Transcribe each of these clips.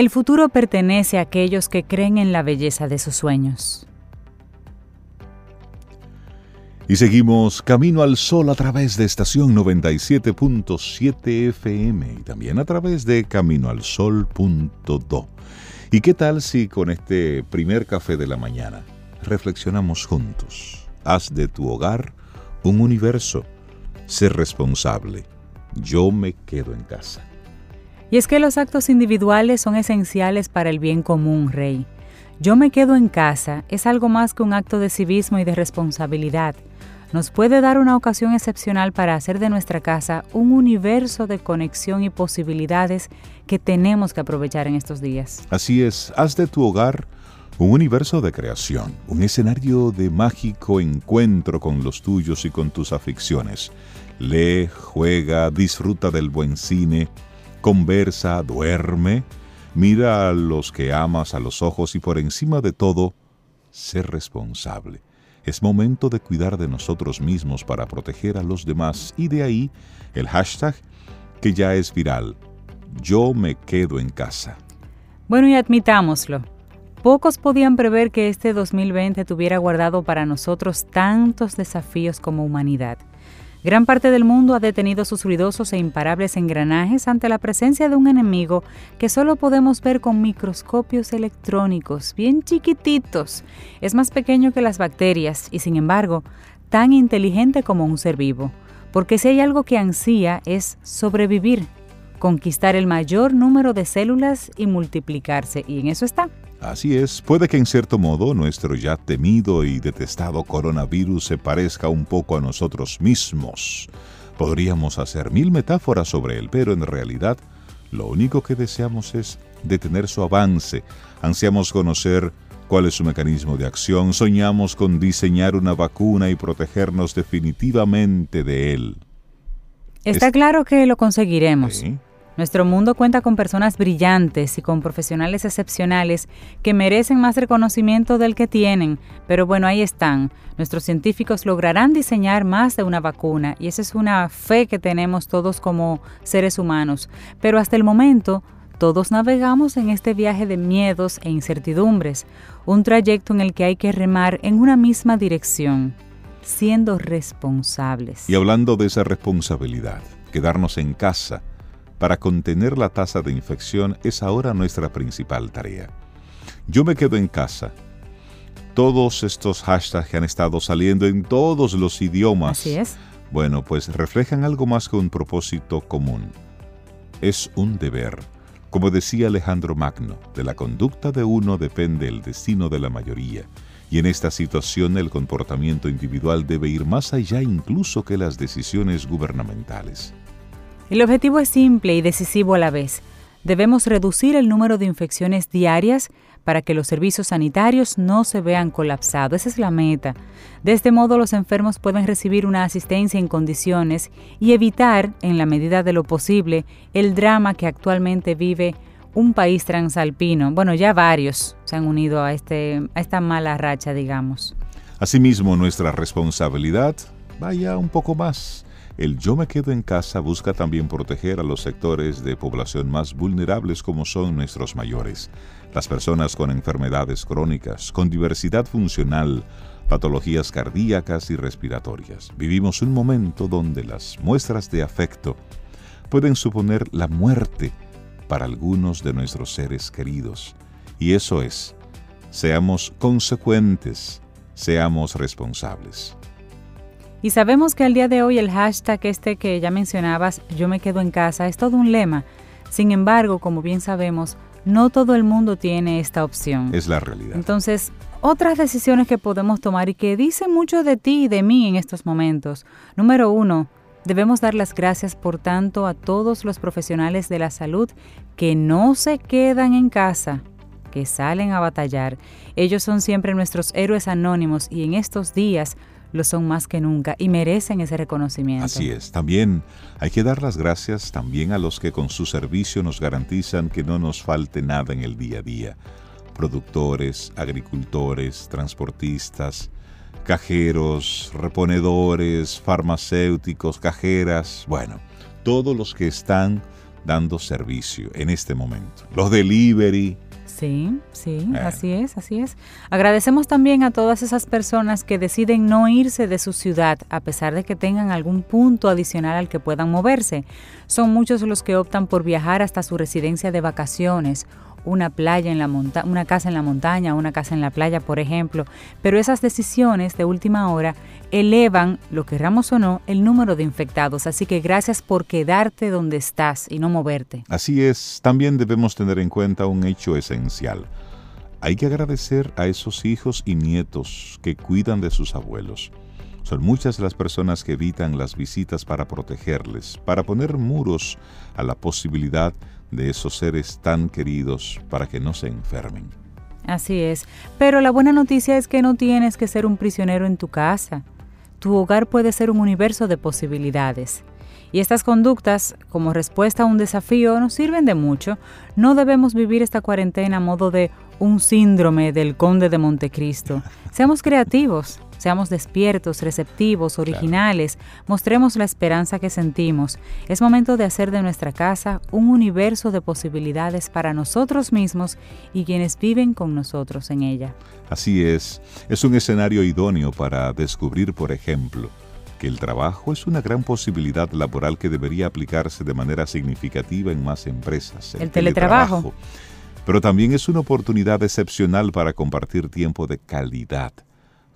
El futuro pertenece a aquellos que creen en la belleza de sus sueños. Y seguimos camino al sol a través de estación 97.7 FM y también a través de caminoalsol.do. ¿Y qué tal si con este primer café de la mañana reflexionamos juntos? Haz de tu hogar un universo. Ser responsable. Yo me quedo en casa. Y es que los actos individuales son esenciales para el bien común, Rey. Yo me quedo en casa es algo más que un acto de civismo y de responsabilidad nos puede dar una ocasión excepcional para hacer de nuestra casa un universo de conexión y posibilidades que tenemos que aprovechar en estos días. Así es, haz de tu hogar un universo de creación, un escenario de mágico encuentro con los tuyos y con tus aficiones. Lee, juega, disfruta del buen cine, conversa, duerme, mira a los que amas a los ojos y por encima de todo, sé responsable. Es momento de cuidar de nosotros mismos para proteger a los demás y de ahí el hashtag que ya es viral. Yo me quedo en casa. Bueno, y admitámoslo. Pocos podían prever que este 2020 tuviera guardado para nosotros tantos desafíos como humanidad. Gran parte del mundo ha detenido sus ruidosos e imparables engranajes ante la presencia de un enemigo que solo podemos ver con microscopios electrónicos, bien chiquititos. Es más pequeño que las bacterias y sin embargo tan inteligente como un ser vivo. Porque si hay algo que ansía es sobrevivir, conquistar el mayor número de células y multiplicarse. Y en eso está. Así es, puede que en cierto modo nuestro ya temido y detestado coronavirus se parezca un poco a nosotros mismos. Podríamos hacer mil metáforas sobre él, pero en realidad lo único que deseamos es detener su avance, ansiamos conocer cuál es su mecanismo de acción, soñamos con diseñar una vacuna y protegernos definitivamente de él. Está claro que lo conseguiremos. Nuestro mundo cuenta con personas brillantes y con profesionales excepcionales que merecen más reconocimiento del que tienen, pero bueno, ahí están. Nuestros científicos lograrán diseñar más de una vacuna y esa es una fe que tenemos todos como seres humanos. Pero hasta el momento, todos navegamos en este viaje de miedos e incertidumbres, un trayecto en el que hay que remar en una misma dirección, siendo responsables. Y hablando de esa responsabilidad, quedarnos en casa, para contener la tasa de infección es ahora nuestra principal tarea. Yo me quedo en casa. Todos estos hashtags que han estado saliendo en todos los idiomas. Así es. Bueno, pues reflejan algo más que un propósito común. Es un deber. Como decía Alejandro Magno, de la conducta de uno depende el destino de la mayoría. Y en esta situación el comportamiento individual debe ir más allá incluso que las decisiones gubernamentales. El objetivo es simple y decisivo a la vez. Debemos reducir el número de infecciones diarias para que los servicios sanitarios no se vean colapsados. Esa es la meta. De este modo los enfermos pueden recibir una asistencia en condiciones y evitar, en la medida de lo posible, el drama que actualmente vive un país transalpino. Bueno, ya varios se han unido a, este, a esta mala racha, digamos. Asimismo, nuestra responsabilidad vaya un poco más el yo me quedo en casa busca también proteger a los sectores de población más vulnerables como son nuestros mayores, las personas con enfermedades crónicas, con diversidad funcional, patologías cardíacas y respiratorias. Vivimos un momento donde las muestras de afecto pueden suponer la muerte para algunos de nuestros seres queridos. Y eso es, seamos consecuentes, seamos responsables. Y sabemos que al día de hoy el hashtag este que ya mencionabas, yo me quedo en casa, es todo un lema. Sin embargo, como bien sabemos, no todo el mundo tiene esta opción. Es la realidad. Entonces, otras decisiones que podemos tomar y que dicen mucho de ti y de mí en estos momentos. Número uno, debemos dar las gracias por tanto a todos los profesionales de la salud que no se quedan en casa, que salen a batallar. Ellos son siempre nuestros héroes anónimos y en estos días lo son más que nunca y merecen ese reconocimiento. Así es. También hay que dar las gracias también a los que con su servicio nos garantizan que no nos falte nada en el día a día. Productores, agricultores, transportistas, cajeros, reponedores, farmacéuticos, cajeras, bueno, todos los que están dando servicio en este momento. Los delivery, Sí, sí, eh. así es, así es. Agradecemos también a todas esas personas que deciden no irse de su ciudad a pesar de que tengan algún punto adicional al que puedan moverse. Son muchos los que optan por viajar hasta su residencia de vacaciones una playa en la monta una casa en la montaña, una casa en la playa, por ejemplo, pero esas decisiones de última hora elevan, lo querramos o no, el número de infectados, así que gracias por quedarte donde estás y no moverte. Así es, también debemos tener en cuenta un hecho esencial. Hay que agradecer a esos hijos y nietos que cuidan de sus abuelos. Son muchas las personas que evitan las visitas para protegerles, para poner muros a la posibilidad de esos seres tan queridos para que no se enfermen. Así es, pero la buena noticia es que no tienes que ser un prisionero en tu casa. Tu hogar puede ser un universo de posibilidades. Y estas conductas, como respuesta a un desafío, nos sirven de mucho. No debemos vivir esta cuarentena a modo de un síndrome del conde de Montecristo. Seamos creativos, Seamos despiertos, receptivos, originales, mostremos la esperanza que sentimos. Es momento de hacer de nuestra casa un universo de posibilidades para nosotros mismos y quienes viven con nosotros en ella. Así es, es un escenario idóneo para descubrir, por ejemplo, que el trabajo es una gran posibilidad laboral que debería aplicarse de manera significativa en más empresas. El, teletrabajo. Pero también es una oportunidad excepcional para compartir tiempo de calidad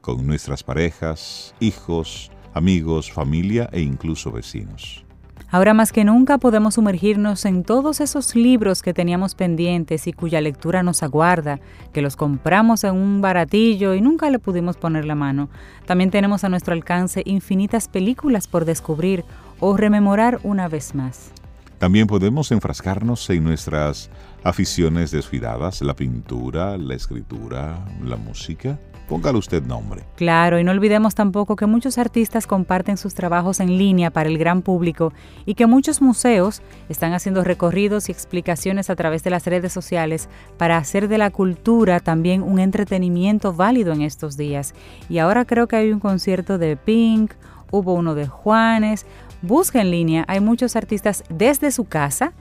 con nuestras parejas, hijos, amigos, familia e incluso vecinos. Ahora más que nunca podemos sumergirnos en todos esos libros que teníamos pendientes y cuya lectura nos aguarda, que los compramos en un baratillo y nunca le pudimos poner la mano. También tenemos a nuestro alcance infinitas películas por descubrir o rememorar una vez más. También podemos enfrascarnos en nuestras aficiones descuidadas, la pintura, la escritura, la música, Póngale usted nombre. Claro, y no olvidemos tampoco que muchos artistas comparten sus trabajos en línea para el gran público y que muchos museos están haciendo recorridos y explicaciones a través de las redes sociales para hacer de la cultura también un entretenimiento válido en estos días. Y ahora creo que hay un concierto de Pink, hubo uno de Juanes. Busca en línea, hay muchos artistas desde su casa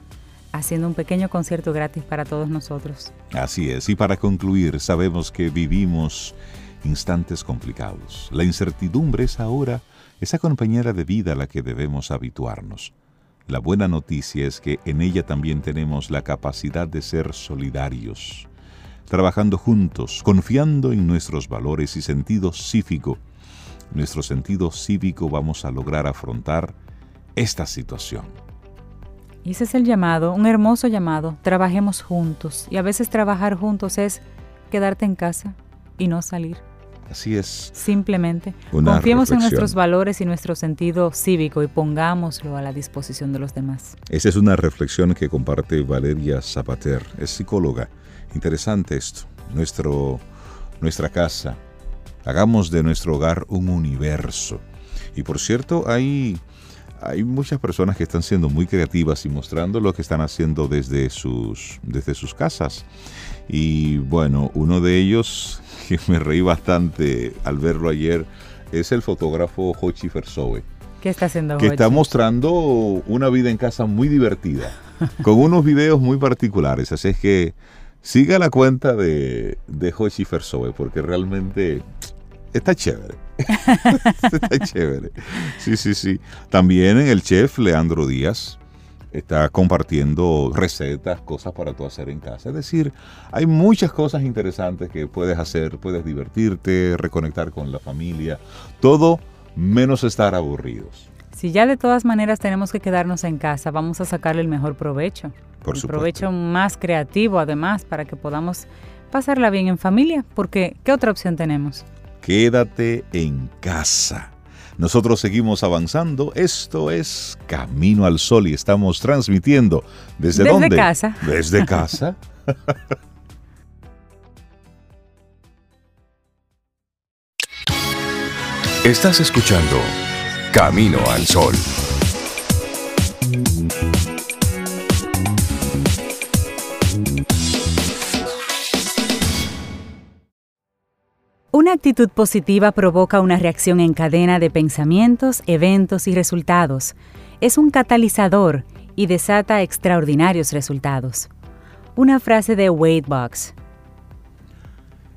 haciendo un pequeño concierto gratis para todos nosotros. Así es, y para concluir, sabemos que vivimos instantes complicados. La incertidumbre es ahora esa compañera de vida a la que debemos habituarnos. La buena noticia es que en ella también tenemos la capacidad de ser solidarios, trabajando juntos, confiando en nuestros valores y sentido cívico. Nuestro sentido cívico vamos a lograr afrontar esta situación. Y ese es el llamado, un hermoso llamado. Trabajemos juntos. Y a veces trabajar juntos es quedarte en casa y no salir. Así es. Simplemente. Confiemos en nuestros valores y nuestro sentido cívico y pongámoslo a la disposición de los demás. Esa es una reflexión que comparte Valeria Zapater. Es psicóloga. Interesante esto. Nuestro, nuestra casa. Hagamos de nuestro hogar un universo. Y por cierto, hay hay muchas personas que están siendo muy creativas y mostrando lo que están haciendo desde sus, desde sus casas. Y bueno, uno de ellos que me reí bastante al verlo ayer es el fotógrafo Hochi Fersoe. ¿Qué está haciendo Que está mostrando una vida en casa muy divertida, con unos videos muy particulares. Así es que siga la cuenta de, de Hochi Fersoe, porque realmente está chévere. está chévere. Sí, sí, sí. También el chef Leandro Díaz está compartiendo recetas, cosas para tú hacer en casa. Es decir, hay muchas cosas interesantes que puedes hacer, puedes divertirte, reconectar con la familia, todo menos estar aburridos. Si ya de todas maneras tenemos que quedarnos en casa, vamos a sacarle el mejor provecho. Por el provecho más creativo además para que podamos pasarla bien en familia, porque ¿qué otra opción tenemos? Quédate en casa. Nosotros seguimos avanzando. Esto es Camino al Sol y estamos transmitiendo desde, desde casa. Desde casa. Estás escuchando Camino al Sol. Actitud positiva provoca una reacción en cadena de pensamientos, eventos y resultados. Es un catalizador y desata extraordinarios resultados. Una frase de Wade Box.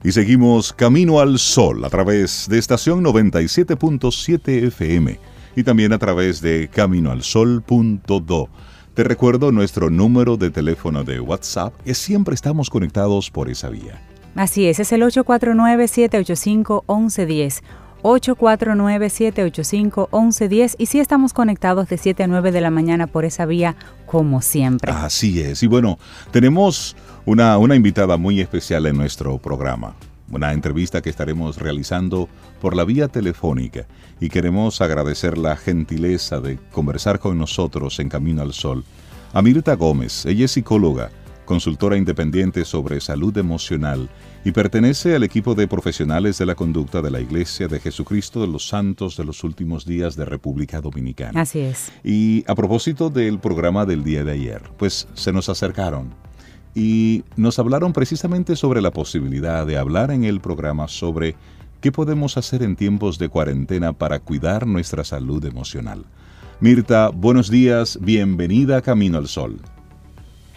Y seguimos Camino al Sol a través de estación 97.7 FM y también a través de caminoalsol.do. Te recuerdo nuestro número de teléfono de WhatsApp, que siempre estamos conectados por esa vía. Así es, es el 849-785-1110. 849-785-1110 y sí estamos conectados de 7 a 9 de la mañana por esa vía como siempre. Así es. Y bueno, tenemos una, una invitada muy especial en nuestro programa. Una entrevista que estaremos realizando por la vía telefónica y queremos agradecer la gentileza de conversar con nosotros en Camino al Sol. A Mirta Gómez, ella es psicóloga, consultora independiente sobre salud emocional y pertenece al equipo de profesionales de la conducta de la Iglesia de Jesucristo de los Santos de los Últimos Días de República Dominicana. Así es. Y a propósito del programa del día de ayer, pues se nos acercaron y nos hablaron precisamente sobre la posibilidad de hablar en el programa sobre qué podemos hacer en tiempos de cuarentena para cuidar nuestra salud emocional. Mirta, buenos días, bienvenida a Camino al Sol.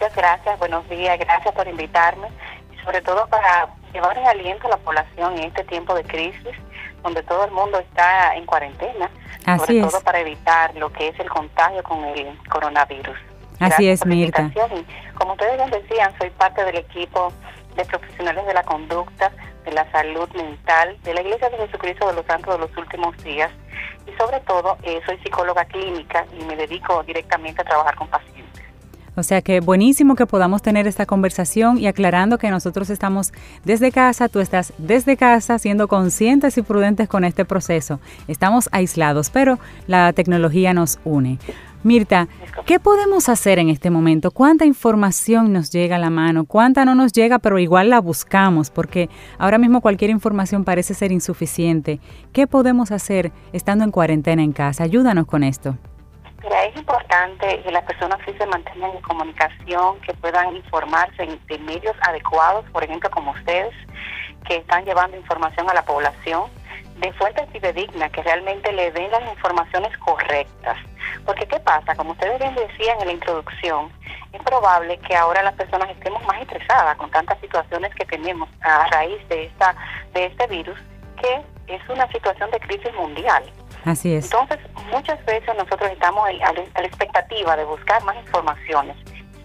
Muchas gracias, buenos días, gracias por invitarme y sobre todo para llevar en aliento a la población en este tiempo de crisis donde todo el mundo está en cuarentena, sobre todo para evitar lo que es el contagio con el coronavirus. Así es, Mirta. como ustedes bien decían, soy parte del equipo de profesionales de la conducta, de la salud mental, de la Iglesia de Jesucristo de los Santos de los Últimos Días y sobre todo eh, soy psicóloga clínica y me dedico directamente a trabajar con pacientes. O sea que buenísimo que podamos tener esta conversación y aclarando que nosotros estamos desde casa, tú estás desde casa, siendo conscientes y prudentes con este proceso. Estamos aislados, pero la tecnología nos une. Mirta, ¿qué podemos hacer en este momento? ¿Cuánta información nos llega a la mano? ¿Cuánta no nos llega, pero igual la buscamos? Porque ahora mismo cualquier información parece ser insuficiente. ¿Qué podemos hacer estando en cuarentena en casa? Ayúdanos con esto. Mira, es importante que las personas sí se mantengan en comunicación, que puedan informarse en, de medios adecuados, por ejemplo, como ustedes, que están llevando información a la población de fuentes fidedignas, que realmente le den las informaciones correctas porque ¿qué pasa? Como ustedes bien decían en la introducción, es probable que ahora las personas estemos más estresadas con tantas situaciones que tenemos a raíz de esta de este virus, que es una situación de crisis mundial. Así es. Entonces, muchas veces nosotros estamos a la expectativa de buscar más informaciones.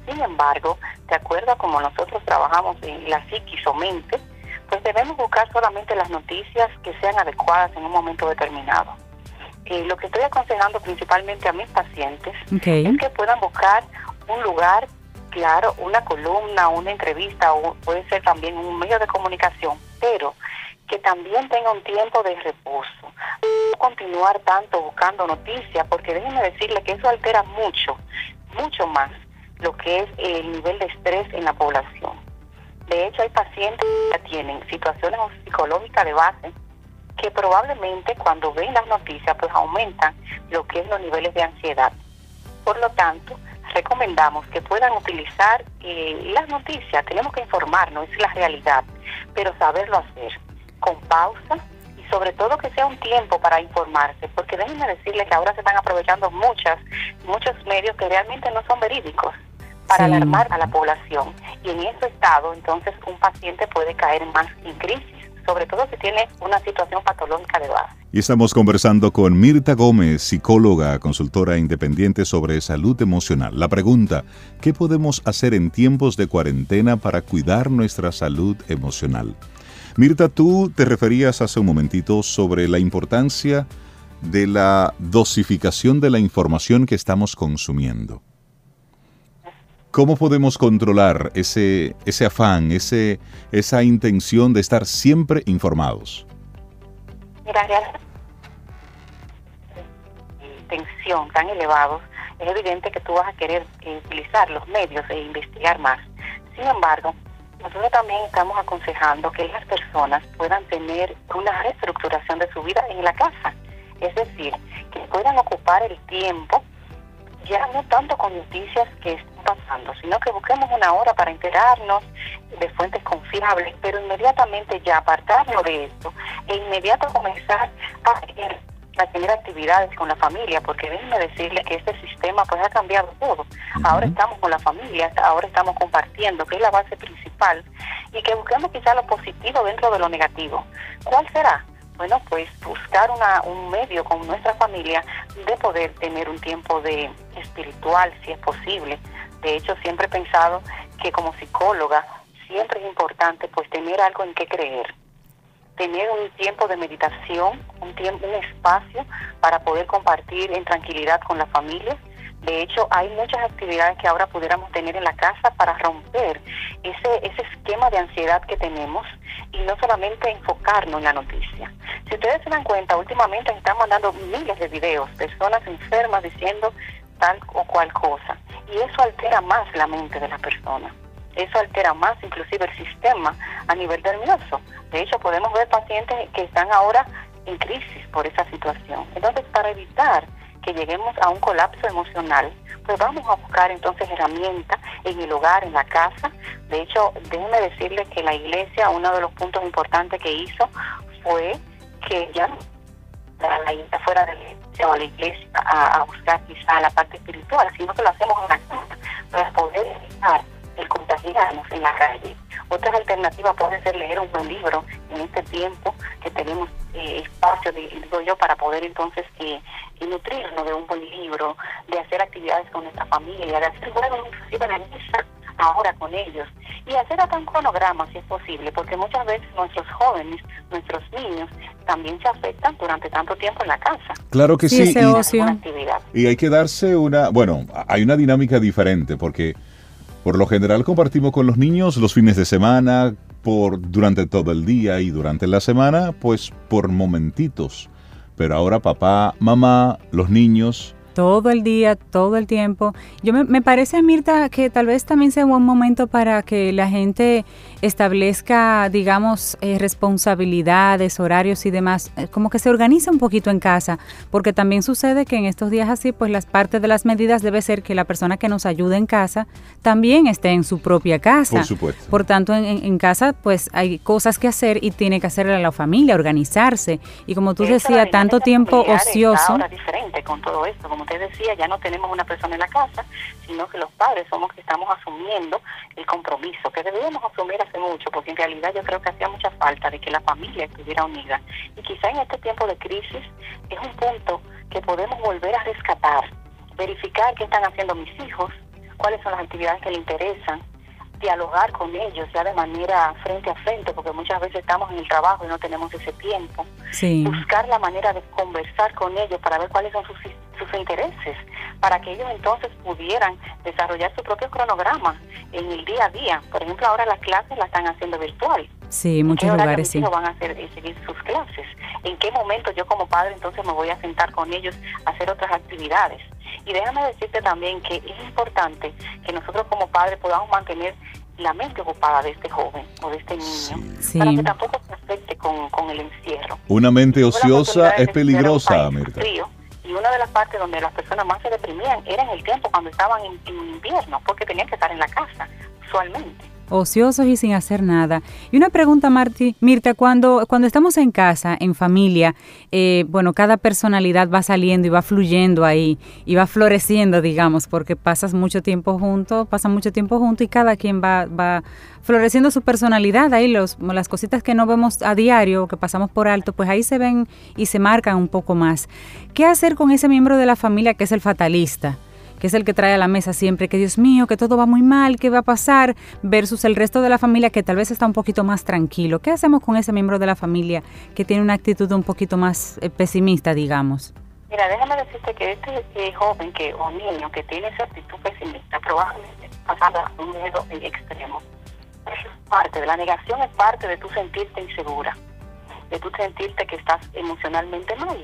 Sin embargo, de acuerdo a como nosotros trabajamos en la psiquis o mente, pues debemos buscar solamente las noticias que sean adecuadas en un momento determinado lo que estoy aconsejando principalmente a mis pacientes es que puedan buscar un lugar claro, una columna, una entrevista o puede ser también un medio de comunicación, pero que también tenga un tiempo de reposo. No continuar tanto buscando noticias, porque déjenme decirle que eso altera mucho, mucho más lo que es el nivel de estrés en la población. De hecho, hay pacientes que tienen situaciones psicológicas de base que probablemente cuando ven las noticias pues aumentan lo que es los niveles de ansiedad. Por lo tanto, recomendamos que puedan utilizar eh, las noticias, tenemos que informarnos, es la realidad, pero saberlo hacer con pausa y sobre todo que sea un tiempo para informarse, porque déjenme decirles que ahora se están aprovechando muchas, muchos medios que realmente no son verídicos para alarmar a la población y en ese estado entonces un paciente puede caer más en crisis sobre todo si tiene una situación patológica de base. Y estamos conversando con Mirta Gómez, psicóloga, consultora independiente sobre salud emocional. La pregunta, ¿qué podemos hacer en tiempos de cuarentena para cuidar nuestra salud emocional? Mirta, tú te referías hace un momentito sobre la importancia de la dosificación de la información que estamos consumiendo. ¿Cómo podemos controlar ese, ese afán, ese, esa intención de estar siempre informados? Mira, tensión tan elevados, es evidente que tú vas a querer utilizar los medios e investigar más. Sin embargo, nosotros también estamos aconsejando que las personas puedan tener una reestructuración de su vida en la casa. Es decir, que puedan ocupar el tiempo ya no tanto con noticias que están pasando, sino que busquemos una hora para enterarnos de fuentes confiables, pero inmediatamente ya apartarnos de esto e inmediato comenzar a a tener actividades con la familia, porque déjenme decirle que este sistema pues ha cambiado todo. Ahora estamos con la familia, ahora estamos compartiendo, que es la base principal, y que busquemos quizá lo positivo dentro de lo negativo. ¿Cuál será? Bueno, pues buscar una, un medio con nuestra familia de poder tener un tiempo de espiritual, si es posible. De hecho, siempre he pensado que como psicóloga siempre es importante pues tener algo en qué creer tener un tiempo de meditación, un tiempo, un espacio para poder compartir en tranquilidad con la familia. De hecho, hay muchas actividades que ahora pudiéramos tener en la casa para romper ese, ese esquema de ansiedad que tenemos y no solamente enfocarnos en la noticia. Si ustedes se dan cuenta, últimamente están mandando miles de videos, personas enfermas diciendo tal o cual cosa. Y eso altera más la mente de la persona. Eso altera más inclusive el sistema a nivel nervioso. De hecho, podemos ver pacientes que están ahora en crisis por esa situación. Entonces, para evitar que lleguemos a un colapso emocional, pues vamos a buscar entonces herramientas en el hogar, en la casa. De hecho, déjenme decirles que la iglesia, uno de los puntos importantes que hizo fue que ya la iglesia fuera de la iglesia o la iglesia a, buscar quizá la parte espiritual, sino que lo hacemos en la casa para poder evitar el contagiarnos en la calle. Otras alternativas pueden ser leer un buen libro en este tiempo que tenemos eh, espacio, digo yo, para poder entonces eh, nutrirnos de un buen libro, de hacer actividades con nuestra familia, de hacer juegos inclusive la mesa ahora con ellos y hacer hasta un cronograma si es posible, porque muchas veces nuestros jóvenes, nuestros niños también se afectan durante tanto tiempo en la casa. Claro que sí, y, y hay que darse una, bueno, hay una dinámica diferente porque por lo general compartimos con los niños los fines de semana, por durante todo el día y durante la semana, pues por momentitos. Pero ahora papá, mamá, los niños todo el día, todo el tiempo. Yo me, me, parece, Mirta, que tal vez también sea un buen momento para que la gente establezca, digamos, eh, responsabilidades, horarios y demás, eh, como que se organice un poquito en casa, porque también sucede que en estos días así, pues las partes de las medidas debe ser que la persona que nos ayude en casa también esté en su propia casa. Por supuesto. Por tanto, en, en casa, pues hay cosas que hacer y tiene que hacerle a la familia, organizarse. Y como tú decías, tanto tiempo ocioso. Ahora diferente con todo esto, como usted decía, ya no tenemos una persona en la casa, sino que los padres somos que estamos asumiendo el compromiso, que debíamos asumir hace mucho, porque en realidad yo creo que hacía mucha falta de que la familia estuviera unida. Y quizá en este tiempo de crisis es un punto que podemos volver a rescatar, verificar qué están haciendo mis hijos, cuáles son las actividades que les interesan, dialogar con ellos ya de manera frente a frente, porque muchas veces estamos en el trabajo y no tenemos ese tiempo. Buscar la manera de conversar con ellos para ver cuáles son sus, sus intereses, para que ellos entonces pudieran desarrollar su propio cronograma en el día a día. Por ejemplo, ahora las clases las están haciendo virtual. Sí, muchos lugares sí. van a hacer, eh, seguir sus clases? ¿En qué momento yo como padre entonces me voy a sentar con ellos a hacer otras actividades? Y déjame decirte también que es importante que nosotros como padres podamos mantener la mente ocupada de este joven o de este niño para que tampoco se afecte con, con el encierro. Una mente ociosa es peligrosa, Mirta. Y una de las partes donde las personas más se deprimían era en el tiempo cuando estaban en, invierno, porque tenían que estar en la casa usualmente ociosos y sin hacer nada. Y una pregunta, Marti, Mirta, cuando, cuando estamos en casa, en familia, eh, bueno, cada personalidad va saliendo y va fluyendo ahí y va floreciendo, digamos, porque pasas mucho tiempo juntos, pasa mucho tiempo juntos y cada quien va, va floreciendo su personalidad ahí, los, las cositas que no vemos a diario, que pasamos por alto, pues ahí se ven y se marcan un poco más. ¿Qué hacer con ese miembro de la familia que es el fatalista? Que es el que trae a la mesa siempre que Dios mío, que todo va muy mal, ¿qué va a pasar? Versus el resto de la familia que tal vez está un poquito más tranquilo. ¿Qué hacemos con ese miembro de la familia que tiene una actitud un poquito más eh, pesimista, digamos? Mira, déjame decirte que este eh, joven que o niño que tiene esa actitud pesimista probablemente pasando a un miedo extremo. Es parte de la negación, es parte de tu sentirte insegura, de tu sentirte que estás emocionalmente mal.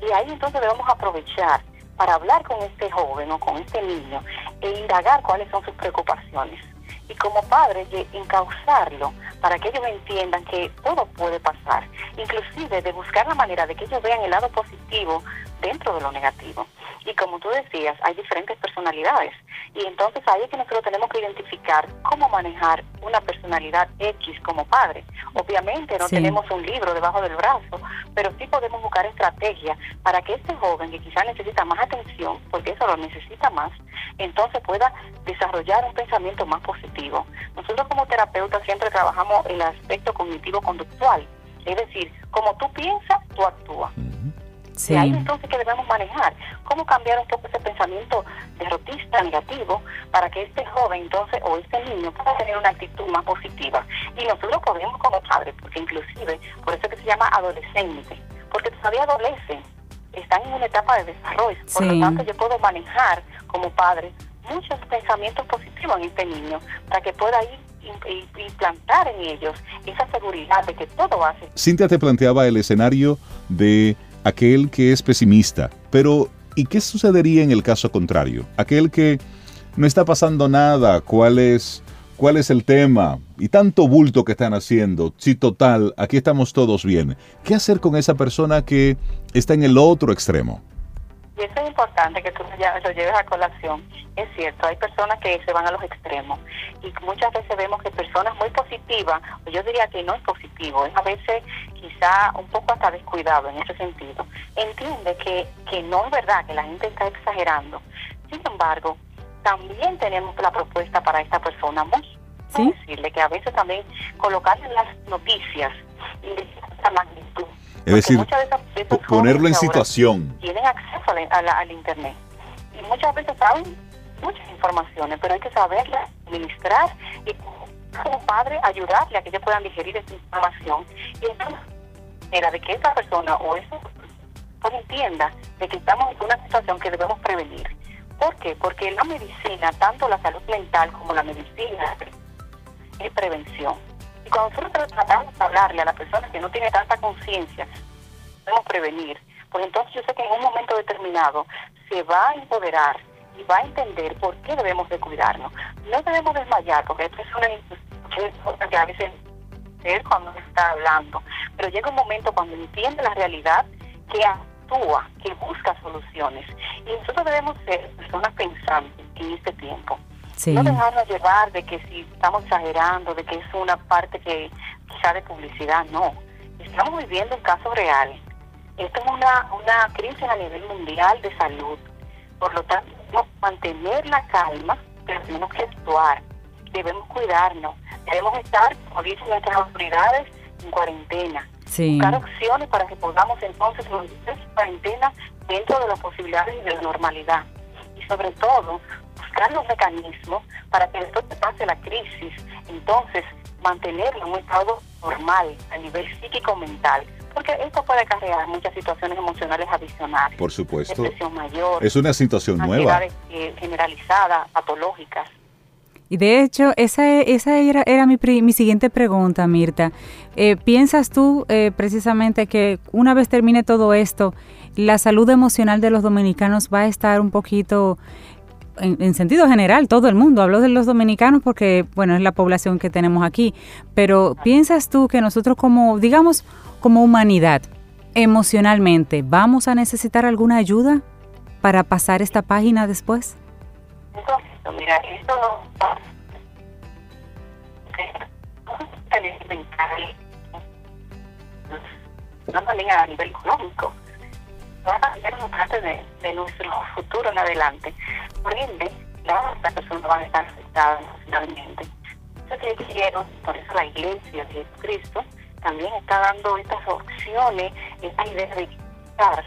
Y ahí entonces debemos aprovechar para hablar con este joven o con este niño e indagar cuáles son sus preocupaciones. Y como padre, encauzarlo para que ellos entiendan que todo puede pasar, inclusive de buscar la manera de que ellos vean el lado positivo dentro de lo negativo. Y como tú decías, hay diferentes personalidades. Y entonces ahí es que nosotros tenemos que identificar cómo manejar una personalidad X como padre. Obviamente no tenemos un libro debajo del brazo, pero sí podemos buscar estrategias para que este joven que quizás necesita más atención, porque eso lo necesita más, entonces pueda desarrollar un pensamiento más positivo. Nosotros como terapeutas siempre trabajamos el aspecto cognitivo-conductual, es decir, como tú piensas, tú actúas. Sí. Y ahí entonces que debemos manejar, cómo cambiar un poco ese pensamiento derrotista, negativo, para que este joven entonces o este niño pueda tener una actitud más positiva. Y nosotros podemos como padres, porque inclusive, por eso que se llama adolescente, porque todavía adolescen, están en una etapa de desarrollo, por lo tanto yo puedo manejar como padre muchos pensamientos positivos en este niño, para que pueda ir implantar en ellos esa seguridad de que todo va a ser. Cintia te planteaba el escenario de aquel que es pesimista. Pero, ¿y qué sucedería en el caso contrario? Aquel que no está pasando nada, ¿cuál es, cuál es el tema? Y tanto bulto que están haciendo. Si total, aquí estamos todos bien. ¿Qué hacer con esa persona que está en el otro extremo? Y eso es importante que tú lo lleves a colación. Es cierto, hay personas que se van a los extremos y muchas veces vemos que personas muy positivas, o yo diría que no es positivo, es a veces quizá un poco hasta descuidado en ese sentido. Entiende que, que no es verdad, que la gente está exagerando. Sin embargo, también tenemos la propuesta para esta persona. Vamos ¿Sí? decirle que a veces también colocarle las noticias y esa magnitud es decir, ponerlo en situación. Tienen acceso al Internet y muchas veces saben muchas informaciones, pero hay que saberlas administrar y como padre ayudarle a que ellos puedan digerir esa información y entonces era de que esa persona o eso pues entienda de que estamos en una situación que debemos prevenir. ¿Por qué? Porque la medicina, tanto la salud mental como la medicina, es prevención. Y cuando nosotros tratamos de hablarle a la persona que no tiene tanta conciencia, podemos prevenir, pues entonces yo sé que en un momento determinado se va a empoderar y va a entender por qué debemos de cuidarnos. No debemos desmayar, porque esto es una cosa que a veces es cuando está hablando, pero llega un momento cuando entiende la realidad que actúa, que busca soluciones. Y nosotros debemos ser personas pensantes en este tiempo. No dejarnos llevar de que si estamos exagerando, de que es una parte que quizá de publicidad, no. Estamos viviendo un caso real. Esto es una, una crisis a nivel mundial de salud. Por lo tanto, debemos mantener la calma, pero tenemos que actuar. Debemos cuidarnos. Debemos estar, como dicen nuestras autoridades, en cuarentena. Buscar opciones para que podamos entonces mantener cuarentena dentro de las posibilidades de la normalidad. Y sobre todo, buscar los mecanismos para que después de pase la crisis, entonces mantenerlo en un estado normal a nivel psíquico-mental. Porque esto puede acarrear muchas situaciones emocionales adicionales. Por supuesto. Depresión mayor. Es una situación nueva. Eh, generalizadas, patológicas. Y de hecho, esa, esa era, era mi, mi siguiente pregunta, Mirta. Eh, ¿Piensas tú eh, precisamente que una vez termine todo esto, la salud emocional de los dominicanos va a estar un poquito en, sentido general, todo el mundo. Hablo de los dominicanos porque, bueno, es la población que tenemos aquí. Pero ¿piensas tú que nosotros como, digamos, como humanidad, emocionalmente, vamos a necesitar alguna ayuda para pasar esta página después? Mira, esto no también a nivel económico va a ser una parte de, de, nuestro futuro en adelante. Por ende, las personas van a estar afectadas emocionalmente. Que quiero, por eso la Iglesia de Jesucristo también está dando estas opciones, esta idea de quitar.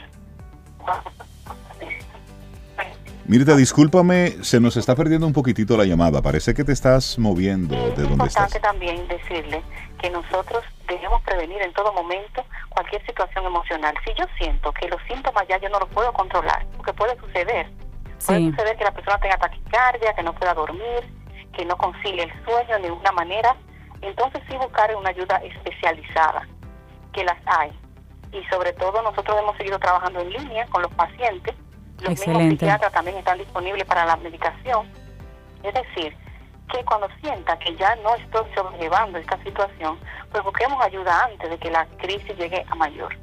Mirta, discúlpame, se nos está perdiendo un poquitito la llamada. Parece que te estás moviendo de donde estás. Es importante también decirle que nosotros debemos prevenir en todo momento cualquier situación emocional. Si yo siento que los síntomas ya yo no los puedo controlar, porque puede suceder. Puede suceder que la persona tenga taquicardia, que no pueda dormir, que no concilie el sueño de ninguna manera. Entonces sí buscar una ayuda especializada, que las hay. Y sobre todo nosotros hemos seguido trabajando en línea con los pacientes. Los mismos psiquiatras también están disponibles para la medicación. Es decir, que cuando sienta que ya no estoy sobrellevando esta situación, pues busquemos ayuda antes de que la crisis llegue a mayor.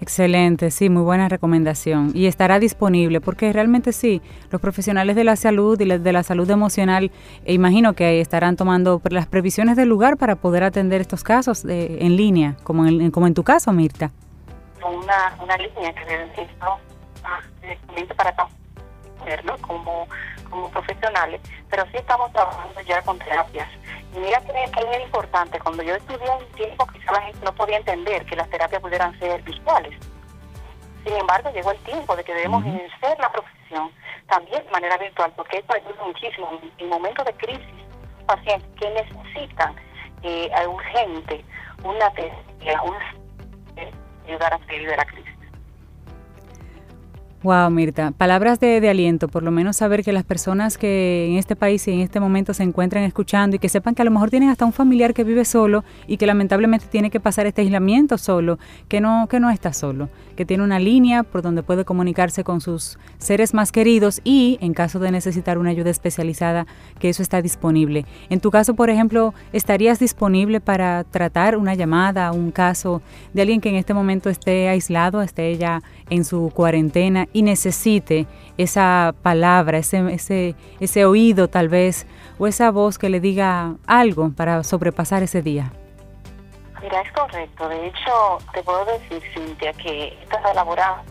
Excelente, sí, muy buena recomendación. Y estará disponible, porque realmente sí, los profesionales de la salud y de la salud emocional, e imagino que estarán tomando las previsiones del lugar para poder atender estos casos en línea, como en, como en tu caso, Mirta. Una, una línea que necesito ah, para verlo como, como profesionales, pero sí estamos trabajando ya con terapias. Y mira que es importante, cuando yo estudié un tiempo quizá la gente no podía entender que las terapias pudieran ser virtuales. Sin embargo, llegó el tiempo de que debemos ejercer la profesión también de manera virtual, porque esto ayuda muchísimo en, momentos de crisis, pacientes que necesitan eh, urgente una terapia, una ayudar a salir de la crisis. Wow, Mirta, palabras de, aliento, por lo menos saber que las personas que en este país y en este momento se encuentran escuchando y que sepan que a lo mejor tienen hasta un familiar que vive solo y que lamentablemente tiene que pasar este aislamiento solo, que no, que no está solo, que tiene una línea por donde puede comunicarse con sus seres más queridos y en caso de necesitar una ayuda especializada, que eso está disponible. En tu caso, por ejemplo, ¿estarías disponible para tratar una llamada, un caso de alguien que en este momento esté aislado, esté ya en su cuarentena y necesite esa palabra, ese, ese, ese oído tal vez, o esa voz que le diga algo para sobrepasar ese día. Mira, es correcto. De hecho, te puedo decir, Cintia, que esta elaborar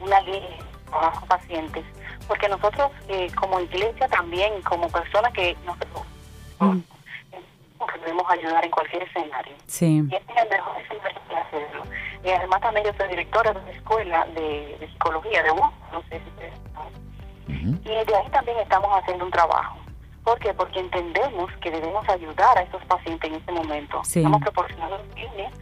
una línea para los pacientes, porque nosotros eh, como iglesia también, como personas que nos mm. Podemos ayudar en cualquier escenario. Sí. Y este es el mejor escenario para hacerlo. Y además también yo soy directora de una escuela de, psicología de UNO, no sé si ustedes saben. Y de ahí también estamos haciendo un trabajo. ¿Por qué? Porque entendemos que debemos ayudar a estos pacientes en este momento. Estamos proporcionando líneas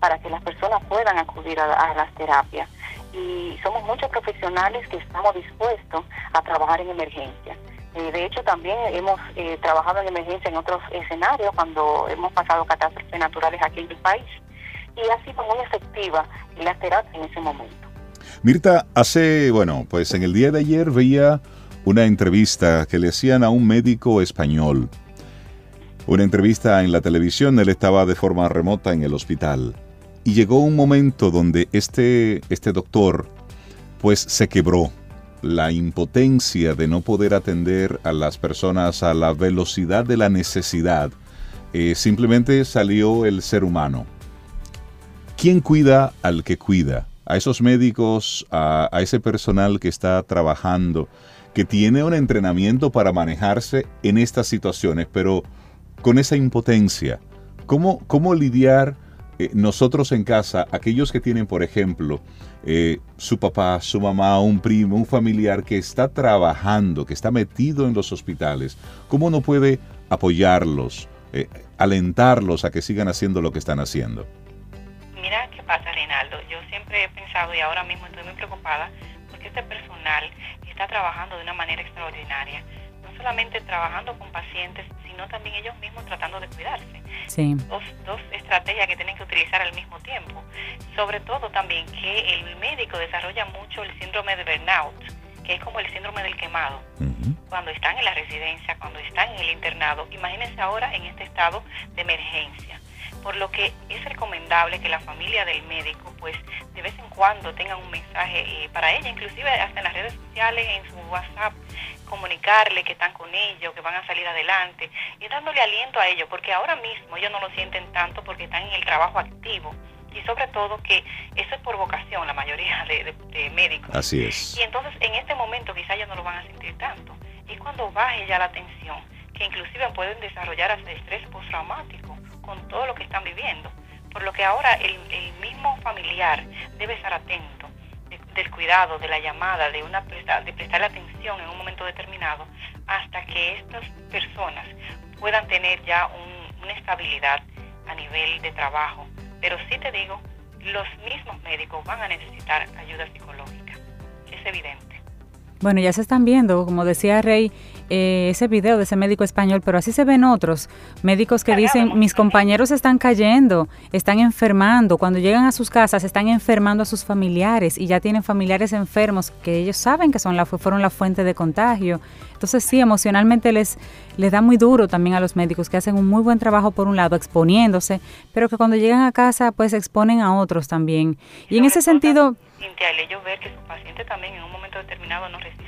para que las personas puedan acudir a, las terapias. Y somos muchos profesionales que estamos dispuestos a trabajar en emergencia. De hecho, también hemos eh, trabajado en emergencia en otros escenarios cuando hemos pasado catástrofes naturales aquí en el país y ha sido muy efectiva la terapia en ese momento. Mirta, hace, bueno, pues en el día de ayer veía una entrevista que le hacían a un médico español. Una entrevista en la televisión, él estaba de forma remota en el hospital. Y llegó un momento donde este, este doctor pues se quebró. La impotencia de no poder atender a las personas a la velocidad de la necesidad. Eh, simplemente salió el ser humano. ¿Quién cuida al que cuida? A esos médicos, a, ese personal que está trabajando, que tiene un entrenamiento para manejarse en estas situaciones, pero con esa impotencia. ¿Cómo, cómo lidiar eh, nosotros en casa, aquellos que tienen, por ejemplo, eh, su papá, su mamá, un primo, un familiar que está trabajando, que está metido en los hospitales, ¿cómo no puede apoyarlos, eh, alentarlos a que sigan haciendo lo que están haciendo? mira qué pasa, Reinaldo. Yo siempre he pensado y ahora mismo estoy muy preocupada porque este personal está trabajando de una manera extraordinaria. No solamente trabajando con pacientes, sino también ellos mismos tratando de cuidarse. Sí. Dos, dos estrategias que tienen que utilizar al mismo tiempo. Sobre todo también que el médico desarrolla mucho el síndrome de burnout, que es como el síndrome del quemado. Cuando están en la residencia, cuando están en el internado, imagínense ahora en este estado de emergencia por lo que es recomendable que la familia del médico pues de vez en cuando tengan un mensaje eh, para ella, inclusive hasta en las redes sociales, en su WhatsApp, comunicarle que están con ellos, que van a salir adelante y dándole aliento a ellos, porque ahora mismo ellos no lo sienten tanto porque están en el trabajo activo y sobre todo que eso es por vocación la mayoría de, médicos. Así es. Y entonces en este momento quizá ellos no lo van a sentir tanto. Y cuando baje ya la tensión, que inclusive pueden desarrollar hasta estrés postraumático con todo lo que están viviendo. Por lo que ahora el, mismo familiar debe estar atento del cuidado, de la llamada, de, una de prestarle atención en un momento determinado, hasta que estas personas puedan tener ya una estabilidad a nivel de trabajo. Pero sí te digo, los mismos médicos van a necesitar ayuda psicológica. Es evidente. Bueno, ya se están viendo, como decía Rey, eh, ese video de ese médico español, pero así se ven otros médicos que dicen, mis compañeros están cayendo, están enfermando, cuando llegan a sus casas están enfermando a sus familiares y ya tienen familiares enfermos que ellos saben que son la, fueron la fuente de contagio. Entonces sí, emocionalmente les, les da muy duro también a los médicos que hacen un muy buen trabajo por un lado exponiéndose, pero que cuando llegan a casa pues exponen a otros también. Y, en ese sentido... ellos ver que su paciente también en un momento determinado no resisten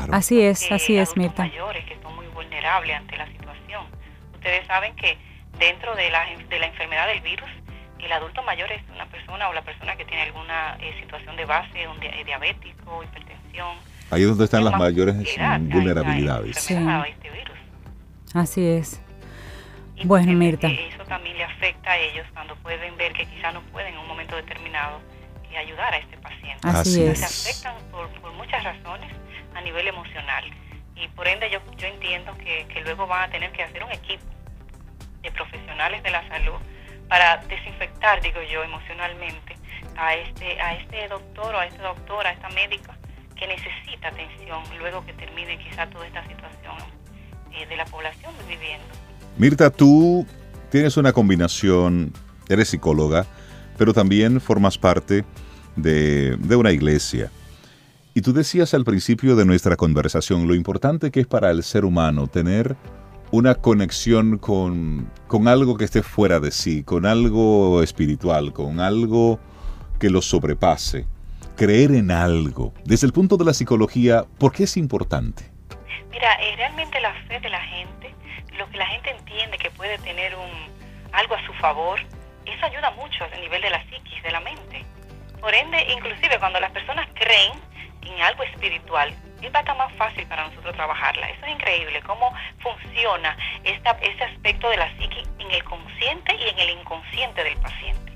más. Así es, así es, Mirta. mayores que son muy vulnerables ante la situación. Ustedes saben que dentro de la, de la enfermedad del virus, el adulto mayor es una persona o la persona que tiene alguna eh, situación de base, un diabético, hipertensión, Ahí es donde están las mayores vulnerabilidades. Sí. Este Así es. bueno, Mirta. Eso también le afecta a ellos cuando pueden ver que quizás no pueden en un momento determinado eh, ayudar a este paciente. Así es. Se afectan por, muchas razones nivel emocional. Y por ende yo, yo entiendo que, que luego van a tener que hacer un equipo de profesionales de la salud para desinfectar, digo yo, emocionalmente a este, a este doctor o a esta doctora, a esta médica que necesita atención luego que termine quizá toda esta situación eh, de la población viviendo. Mirta, tú tienes una combinación, eres psicóloga, pero también formas parte de, de una iglesia. Y tú decías al principio de nuestra conversación lo importante que es para el ser humano tener una conexión con, con, algo que esté fuera de sí, con algo espiritual, con algo que lo sobrepase creer en algo. Desde el punto de la psicología, ¿por qué es importante? Mira, eh, realmente la fe de la gente, lo que la gente entiende que puede tener un, algo a su favor, eso ayuda mucho a nivel de la psiquis, de la mente. Por ende, inclusive cuando las personas creen en algo espiritual, es más fácil para nosotros trabajarla. Eso es increíble, cómo funciona esta, este aspecto de la psiquis en el consciente y en el inconsciente del paciente.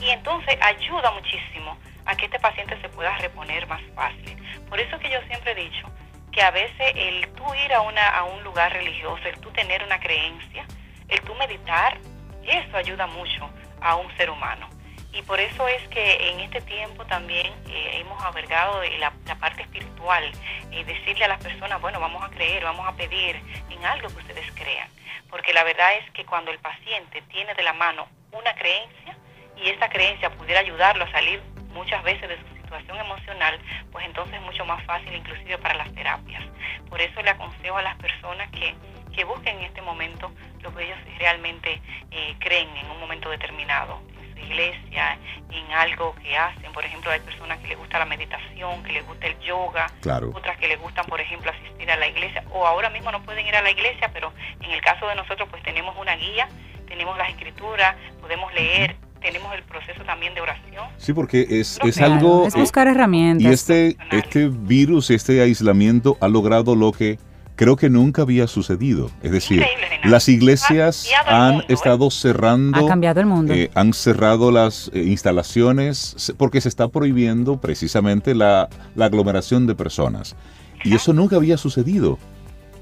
Y entonces ayuda muchísimo a que este paciente se pueda reponer más fácil. Por eso que yo siempre he dicho que a veces el tú ir a, una, a un lugar religioso, el tú tener una creencia, el tú meditar, eso ayuda mucho a un ser humano. Y por eso es que en este tiempo también eh, hemos albergado la, la parte espiritual, y decirle a las personas, bueno, vamos a creer, vamos a pedir en algo que ustedes crean. Porque la verdad es que cuando el paciente tiene de la mano una creencia y esa creencia pudiera ayudarlo a salir muchas veces de su situación emocional, pues entonces es mucho más fácil inclusive para las terapias. Por eso le aconsejo a las personas que, que busquen en este momento lo que ellos realmente eh, creen en un momento determinado, iglesia, en algo que hacen. Por ejemplo, hay personas que les gusta la meditación, que les gusta el yoga, otras que les gustan, por ejemplo, asistir a la iglesia, o ahora mismo no pueden ir a la iglesia, pero en el caso de nosotros pues tenemos una guía, tenemos las escrituras, podemos leer tenemos el proceso también de oración. Sí, porque es, es algo... Es buscar herramientas. Y este, este virus, este aislamiento ha logrado lo que creo que nunca había sucedido. Es decir, las iglesias han ¿eh? estado cerrando... Ha cambiado el mundo. Eh, han cerrado las eh, instalaciones porque se está prohibiendo precisamente la, la aglomeración de personas. Y eso nunca había sucedido.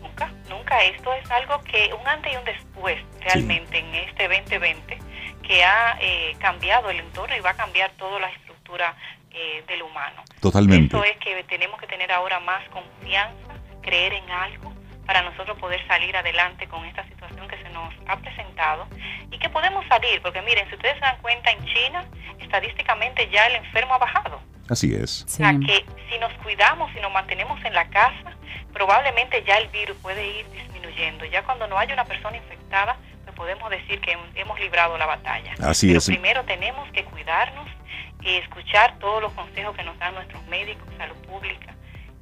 Nunca, nunca. Esto es algo que un antes y un después realmente en este 2020 que ha eh, cambiado el entorno y va a cambiar toda la estructura eh, del humano. Totalmente. Eso es que tenemos que tener ahora más confianza, creer en algo para nosotros poder salir adelante con esta situación que se nos ha presentado y que podemos salir, porque miren, si ustedes se dan cuenta, en China estadísticamente ya el enfermo ha bajado. Así es. O sea que si nos cuidamos, si nos mantenemos en la casa, probablemente ya el virus puede ir disminuyendo. Ya cuando no haya una persona infectada, podemos decir que hemos librado la batalla. Así Pero es. primero tenemos que cuidarnos y escuchar todos los consejos que nos dan nuestros médicos, salud pública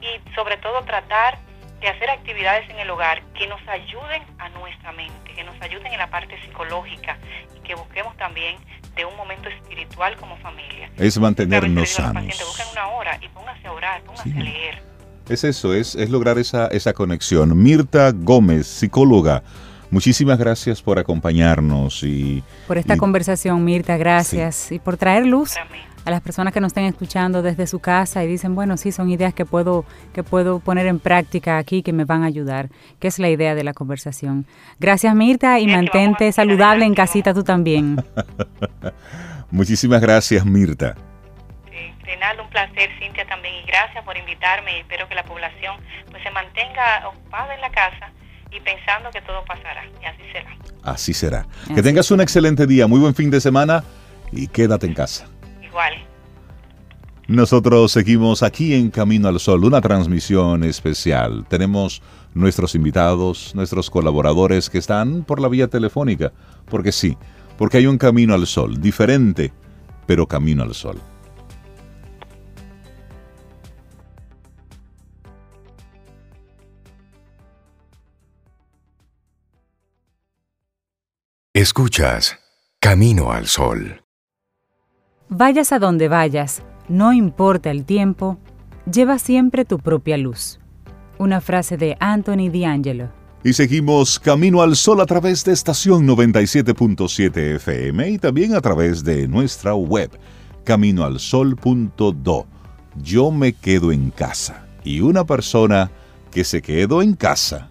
y sobre todo tratar de hacer actividades en el hogar que nos ayuden a nuestra mente, que nos ayuden en la parte psicológica y que busquemos también de un momento espiritual como familia. Es mantenernos sanos. busquen una hora y pónganse a orar, pónganse a leer. Es eso, es, es lograr esa, esa conexión. Mirta Gómez, psicóloga Muchísimas gracias por acompañarnos y... Por esta conversación, Mirta, gracias. Y por traer luz a las personas que nos estén escuchando desde su casa y dicen, bueno, sí, son ideas que puedo, que puedo poner en práctica aquí, que me van a ayudar, que es la idea de la conversación. Gracias, Mirta, y mantente saludable en casita tú también. Muchísimas gracias, Mirta. Sí, Reinaldo, un placer, Cintia también, y gracias por invitarme espero que la población pues se mantenga ocupada en la casa y pensando que todo pasará, y así será. Así será. que tengas un excelente día, muy buen fin de semana y quédate en casa. Igual. Nosotros seguimos aquí en Camino al Sol, una transmisión especial. Tenemos nuestros invitados, nuestros colaboradores que están por la vía telefónica, porque sí, porque hay un camino al sol, diferente, pero camino al sol. Escuchas Camino al Sol. Vayas a donde vayas, no importa el tiempo, lleva siempre tu propia luz. Una frase de Anthony D'Angelo. Y seguimos Camino al Sol a través de estación 97.7 FM y también a través de nuestra web, caminoalsol.do. Yo me quedo en casa. Y una persona que se quedó en casa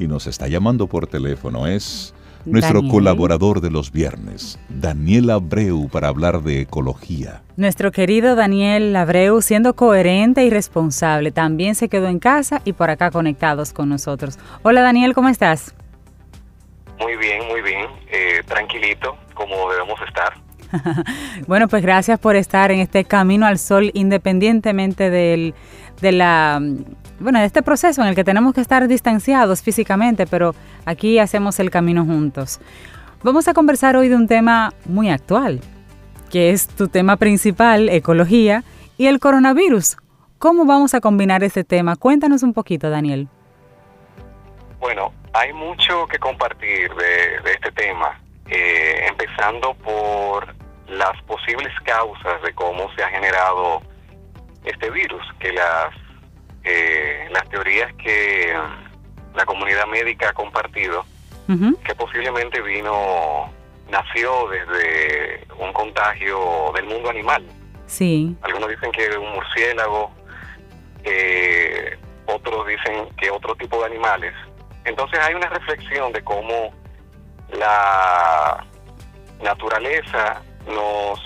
y nos está llamando por teléfono es nuestro colaborador de los viernes, Daniel Abreu, para hablar de ecología. Nuestro querido Daniel Abreu, siendo coherente y responsable, también se quedó en casa y por acá conectados con nosotros. Hola Daniel, ¿cómo estás? Muy bien, muy bien, eh, tranquilito, como debemos estar. bueno, pues gracias por estar en este camino al sol, independientemente del, de la bueno, de este proceso en el que tenemos que estar distanciados físicamente, pero aquí hacemos el camino juntos. Vamos a conversar hoy de un tema muy actual, que es tu tema principal, ecología, y el coronavirus. ¿Cómo vamos a combinar ese tema? Cuéntanos un poquito, Daniel. Bueno, hay mucho que compartir de, este tema, eh, empezando por las posibles causas de cómo se ha generado este virus, que las eh, las teorías que um, la comunidad médica ha compartido, que posiblemente vino, nació desde un contagio del mundo animal. Sí. Algunos dicen que un murciélago, eh, otros dicen que otro tipo de animales. Entonces hay una reflexión de cómo la naturaleza nos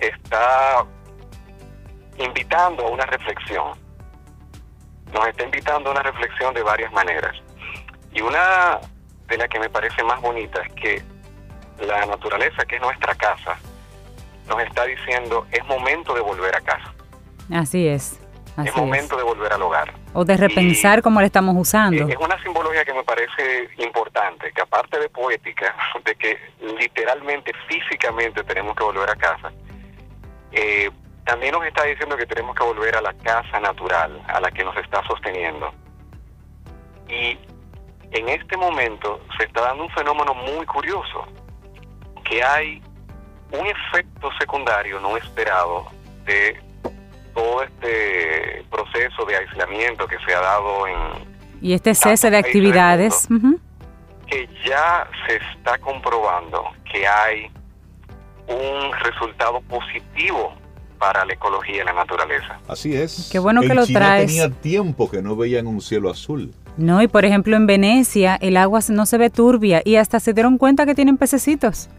está invitando a una reflexión nos está invitando a una reflexión de varias maneras. Y una de las que me parece más bonita es que la naturaleza, que es nuestra casa, nos está diciendo es momento de volver a casa. Así es. es momento de volver al hogar. O de repensar cómo lo estamos usando. Es una simbología que me parece importante, que aparte de poética, de que literalmente, físicamente tenemos que volver a casa, eh, también nos está diciendo que tenemos que volver a la casa natural, a la que nos está sosteniendo. Y en este momento se está dando un fenómeno muy curioso, que hay un efecto secundario no esperado de todo este proceso de aislamiento que se ha dado en... Y este cese de actividades. Que ya se está comprobando que hay un resultado positivo para la ecología y la naturaleza. Así es. Qué bueno que lo China traes. tenía tiempo que no veían un cielo azul. No, y por ejemplo en Venecia el agua no se ve turbia y hasta se dieron cuenta que tienen pececitos.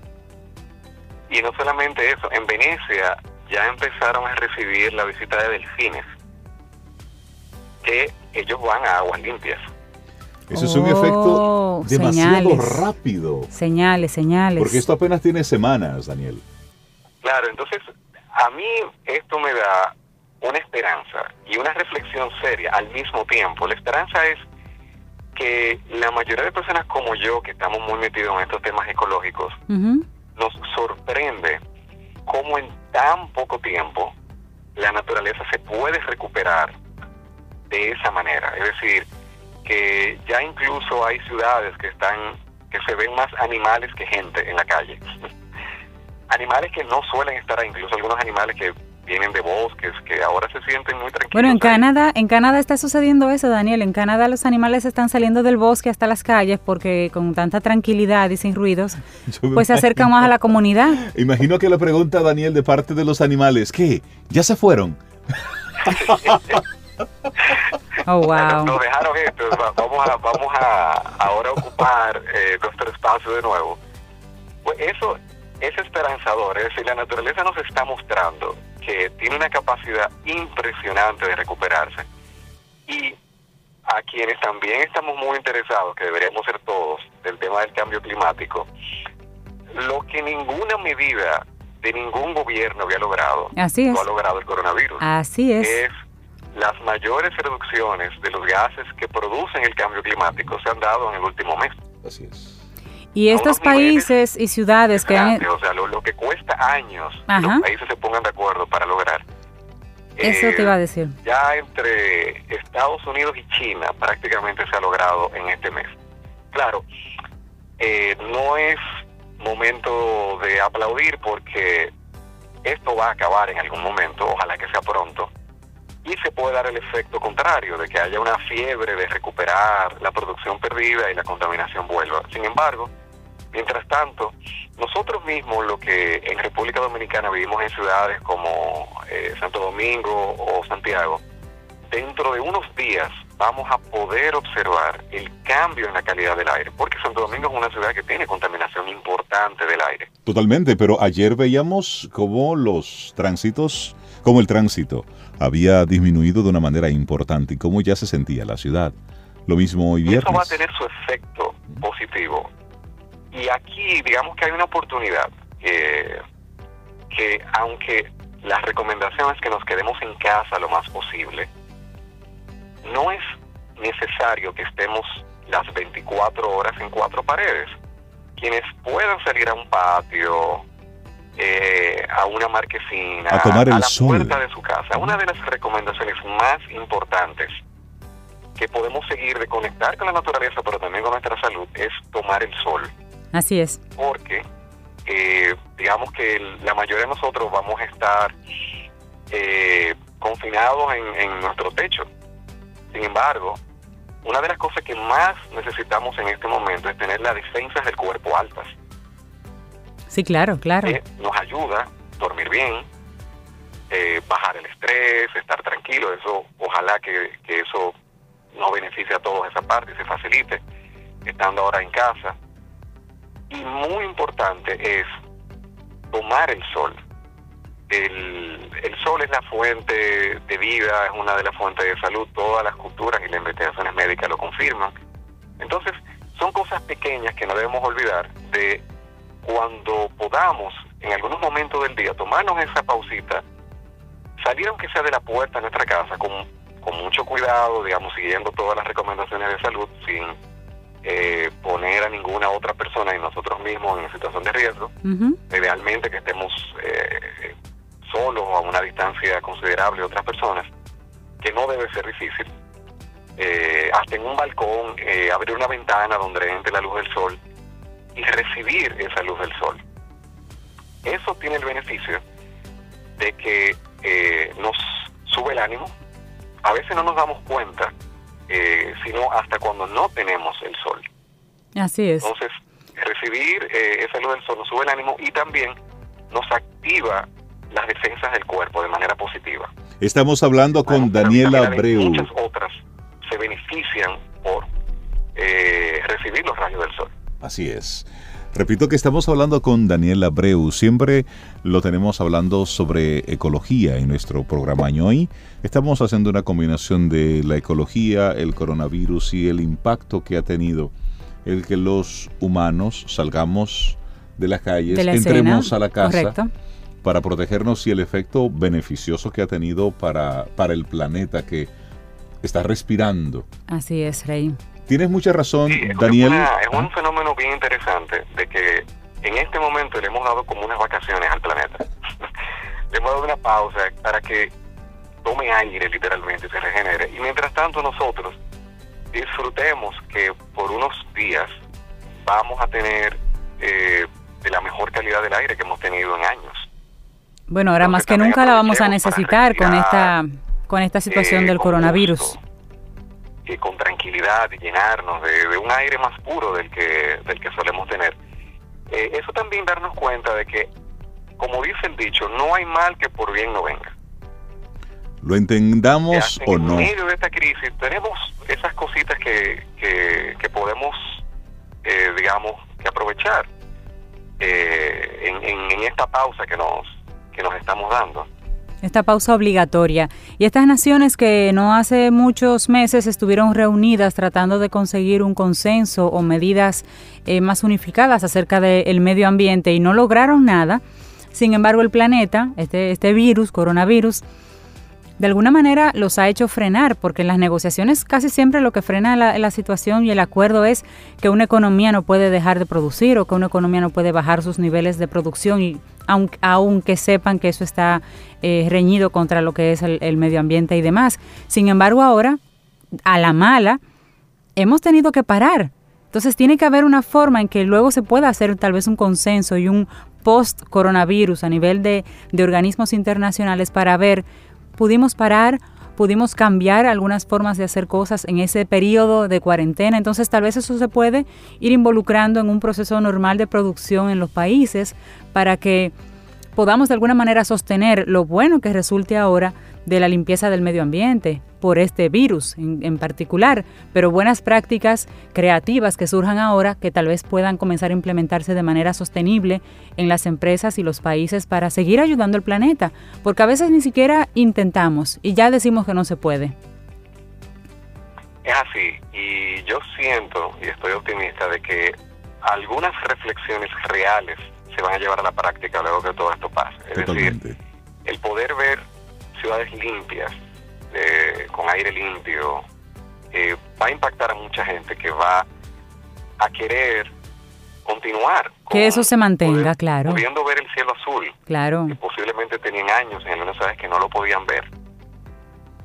Y no solamente eso, en Venecia ya empezaron a recibir la visita de delfines, que ellos van a aguas limpias. Eso es un efecto oh, demasiado rápido. Señales, señales. Porque esto apenas tiene semanas, Daniel. Claro, entonces a mí esto me da una esperanza y una reflexión seria al mismo tiempo. La esperanza es que la mayoría de personas como yo, que estamos muy metidos en estos temas ecológicos, nos sorprende cómo en tan poco tiempo la naturaleza se puede recuperar de esa manera. Es decir, que ya incluso hay ciudades que están que se ven más animales que gente en la calle. Animales que no suelen estar ahí, incluso algunos animales que vienen de bosques, que ahora se sienten muy tranquilos. Bueno, en Canadá, en Canadá está sucediendo eso, Daniel. En Canadá los animales están saliendo del bosque hasta las calles porque con tanta tranquilidad y sin ruidos, pues se acercan más a la comunidad. Imagino que la pregunta, Daniel, de parte de los animales, ¿qué? ¿Ya se fueron? oh, wow. Nos dejaron esto, vamos a, vamos a ahora ocupar eh, nuestro espacio de nuevo. Pues eso es esperanzador, es decir, la naturaleza nos está mostrando que tiene una capacidad impresionante de recuperarse y a quienes también estamos muy interesados, que deberíamos ser todos, del tema del cambio climático, lo que ninguna medida de ningún gobierno había logrado, Así es. lo ha logrado el coronavirus. Así es. Es las mayores reducciones de los gases que producen el cambio climático se han dado en el último mes. Así es. Y estos países y ciudades que han... O sea, lo, lo que cuesta años Ajá. los países se pongan de acuerdo para lograr. Eso Eh, te iba a decir. Ya entre Estados Unidos y China prácticamente se ha logrado en este mes. Claro, eh, no es momento de aplaudir porque esto va a acabar en algún momento, ojalá que sea pronto, y se puede dar el efecto contrario, de que haya una fiebre de recuperar la producción perdida y la contaminación vuelva. Sin embargo, mientras tanto, nosotros mismos lo que en República Dominicana vivimos en ciudades como eh, Santo Domingo o Santiago, dentro de unos días vamos a poder observar el cambio en la calidad del aire, porque Santo Domingo es una ciudad que tiene contaminación importante del aire. Totalmente, pero ayer veíamos cómo los tránsitos, como el tránsito había disminuido de una manera importante y cómo ya se sentía la ciudad. Lo mismo hoy Y eso va a viernes. tener su efecto positivo. Y aquí, digamos que hay una oportunidad eh, que, aunque las recomendaciones que nos quedemos en casa lo más posible, no es necesario que estemos las 24 horas en cuatro paredes. Quienes puedan salir a un patio, eh, a una marquesina, A tomar el la sol. puerta de su casa, una de las recomendaciones más importantes que podemos seguir de conectar con la naturaleza, pero también con nuestra salud, es tomar el sol. Así es. Porque, eh, digamos que la mayoría de nosotros vamos a estar eh, confinados en, en nuestro techo. Sin embargo, una de las cosas que más necesitamos en este momento es tener las defensas del cuerpo altas. Sí, claro, claro. que nos ayuda a dormir bien, eh, bajar el estrés, estar tranquilo. Eso, ojalá que, que eso nos beneficie a todos esa parte y se facilite, estando ahora en casa. Y muy importante es tomar el sol. El, el sol es la fuente de vida, es una de las fuentes de salud. Todas las culturas y las investigaciones médicas lo confirman. Entonces, son cosas pequeñas que no debemos olvidar de cuando podamos en algunos momentos del día tomarnos esa pausita, salir aunque sea de la puerta de nuestra casa con, con mucho cuidado, digamos, siguiendo todas las recomendaciones de salud sin eh, poner a ninguna otra persona y nosotros mismos en situación de riesgo, idealmente que estemos eh, solos o a una distancia considerable de otras personas, que no debe ser difícil. Eh, hasta en un balcón, eh, abrir una ventana donde entre la luz del sol y recibir esa luz del sol. Eso tiene el beneficio de que eh, nos sube el ánimo. A veces no nos damos cuenta, eh, sino hasta cuando no tenemos el sol. Así es. Entonces, recibir eh, esa luz del sol nos sube el ánimo y también nos activa las defensas del cuerpo de manera positiva. Estamos hablando con Bueno, Daniela Abreu. Muchas otras se benefician por eh, recibir los rayos del sol. Así es. Repito que estamos hablando con Daniel Abreu. Siempre lo tenemos hablando sobre ecología en nuestro programa. Y hoy estamos haciendo una combinación de la ecología, el coronavirus y el impacto que ha tenido el que los humanos salgamos de las calles, De la entremos escena, a la casa correcto. para protegernos y el efecto beneficioso que ha tenido para, para el planeta que está respirando. Así es, Rey. Tienes mucha razón, Sí, es Daniel. una- es un fenómeno bien interesante de que en este momento le hemos dado como unas vacaciones al planeta. le hemos dado una pausa para que tome aire literalmente y se regenere. Y mientras tanto nosotros disfrutemos que por unos días vamos a tener eh, de la mejor calidad del aire que hemos tenido en años. Bueno, ahora Entonces, más que nunca la vamos a necesitar con esta con esta situación eh, del coronavirus. gusto, y con tranquilidad y llenarnos de, de un aire más puro del que, del que solemos tener. Eh, eso también darnos cuenta de que, como dice el dicho, no hay mal que por bien no venga. ¿Lo Que entendamos hasta o en no? medio de esta crisis tenemos esas cositas que, que, que podemos, eh, digamos, que aprovechar eh, en, en, en esta pausa que nos, que nos estamos dando. Esta pausa obligatoria. Y estas naciones que no hace muchos meses estuvieron reunidas tratando de conseguir un consenso o medidas eh, más unificadas acerca del medio ambiente y no lograron nada. Sin embargo, el planeta, este, este virus, coronavirus, de alguna manera los ha hecho frenar, porque en las negociaciones casi siempre lo que frena la, situación y el acuerdo es que una economía no puede dejar de producir o que una economía no puede bajar sus niveles de producción, y aunque, aunque sepan que eso está eh, reñido contra lo que es el, medio ambiente y demás. Sin embargo, ahora, a la mala, hemos tenido que parar. Entonces tiene que haber una forma en que luego se pueda hacer tal vez un consenso y un post-coronavirus a nivel de, de organismos internacionales para ver pudimos parar, pudimos cambiar algunas formas de hacer cosas en ese periodo de cuarentena. Entonces tal vez eso se puede ir involucrando en un proceso normal de producción en los países para que podamos de alguna manera sostener lo bueno que resulte ahora de la limpieza del medio ambiente por este virus en, particular, pero buenas prácticas creativas que surjan ahora que tal vez puedan comenzar a implementarse de manera sostenible en las empresas y los países para seguir ayudando al planeta, porque a veces ni siquiera intentamos y ya decimos que no se puede. Es así, y yo siento y estoy optimista de que algunas reflexiones reales se van a llevar a la práctica luego que todo esto pase. Es decir, el poder ver ciudades limpias, eh, con aire limpio, eh, va a impactar a mucha gente que va a querer continuar. que eso se mantenga, claro. Pudiendo ver el cielo azul. Claro. Que posiblemente tenían años en algunas ciudades que no lo podían ver.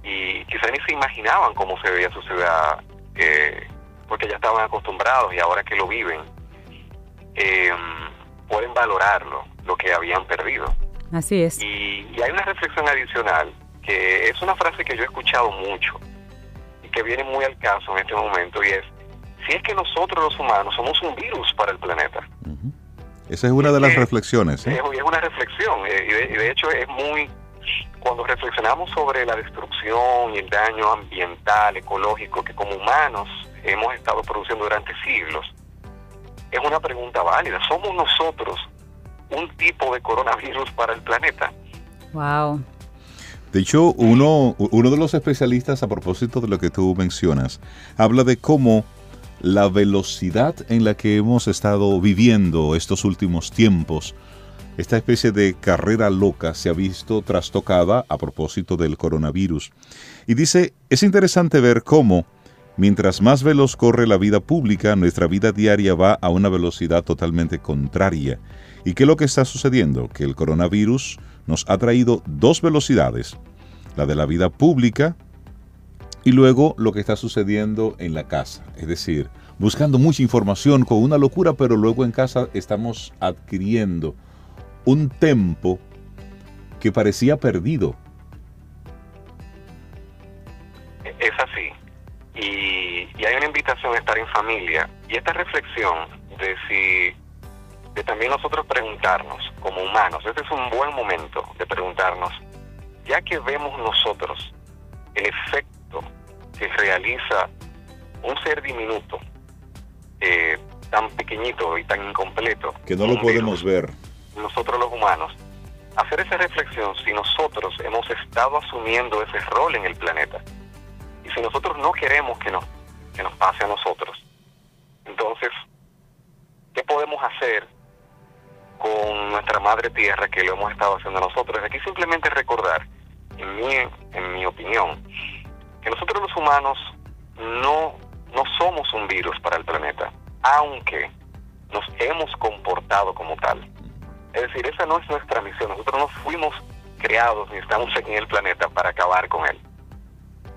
Y quizás ni se imaginaban cómo se veía su ciudad, eh, porque ya estaban acostumbrados y ahora que lo viven, pueden valorarlo, lo que habían perdido. Así es. Y, hay una reflexión adicional, que es una frase que yo he escuchado mucho y que viene muy al caso en este momento, y es, si es que nosotros los humanos somos un virus para el planeta. Esa es una de las reflexiones. ¿eh? Es, una reflexión, eh, y, de, hecho es muy, cuando reflexionamos sobre la destrucción y el daño ambiental, ecológico, que como humanos hemos estado produciendo durante siglos, es una pregunta válida. ¿Somos nosotros un tipo de coronavirus para el planeta. Wow. De hecho, uno, uno de los especialistas, a propósito de lo que tú mencionas, habla de cómo la velocidad en la que hemos estado viviendo estos últimos tiempos, esta especie de carrera loca se ha visto trastocada a propósito del coronavirus. Y dice, es interesante ver cómo, mientras más veloz corre la vida pública, nuestra vida diaria va a una velocidad totalmente contraria. ¿Y qué es lo que está sucediendo? Que el coronavirus nos ha traído dos velocidades, la de la vida pública y luego lo que está sucediendo en la casa. Es decir, buscando mucha información con una locura, pero luego en casa estamos adquiriendo un tempo que parecía perdido. Es así. Y, y hay una invitación a estar en familia. Y esta reflexión de si también nosotros preguntarnos como humanos, este es un buen momento de preguntarnos, ya que vemos nosotros el efecto que realiza un ser diminuto, eh, tan pequeñito y tan incompleto, que no lo podemos ver, nosotros los humanos, hacer esa reflexión si nosotros hemos estado asumiendo ese rol en el planeta y si nosotros no queremos que nos, que nos pase a nosotros, entonces, ¿qué podemos hacer con nuestra madre tierra que lo hemos estado haciendo nosotros. Aquí simplemente recordar, en mi, en mi opinión, que nosotros los humanos no, no somos un virus para el planeta, aunque nos hemos comportado como tal. Es decir, esa no es nuestra misión. Nosotros no fuimos creados ni estamos aquí en el planeta para acabar con él.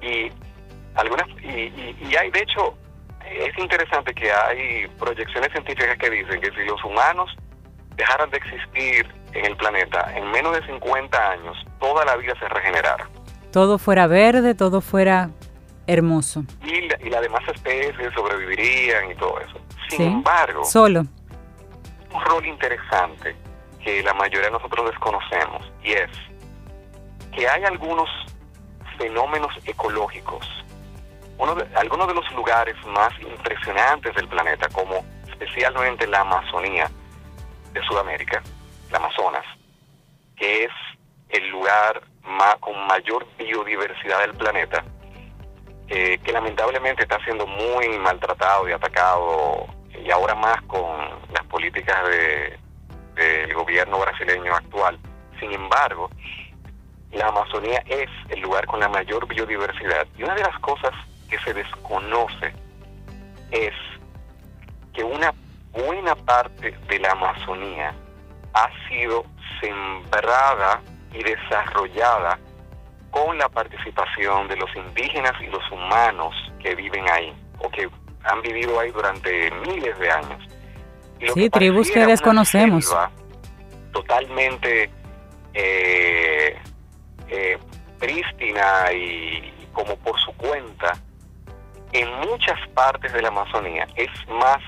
Y algunas y, y hay de hecho es interesante que hay proyecciones científicas que dicen que si los humanos dejaran de existir en el planeta en menos de 50 años, toda la vida se regenerara. Todo fuera verde, todo fuera hermoso. Y, y las demás especies sobrevivirían y todo eso. Sin embargo, solo. Un rol interesante que la mayoría de nosotros desconocemos y es que hay algunos fenómenos ecológicos, uno de, algunos de los lugares más impresionantes del planeta, como especialmente la Amazonía, de Sudamérica, el Amazonas, que es el lugar con mayor biodiversidad del planeta, eh, que lamentablemente está siendo muy maltratado y atacado, y ahora más con las políticas del gobierno brasileño actual. Sin embargo, la Amazonía es el lugar con la mayor biodiversidad. Y una de las cosas que se desconoce es que una buena parte de la Amazonía ha sido sembrada y desarrollada con la participación de los indígenas y los humanos que viven ahí o que han vivido ahí durante miles de años. sí, tribus que desconocemos. Totalmente eh, eh, prístina y como por su cuenta, en muchas partes de la Amazonía es más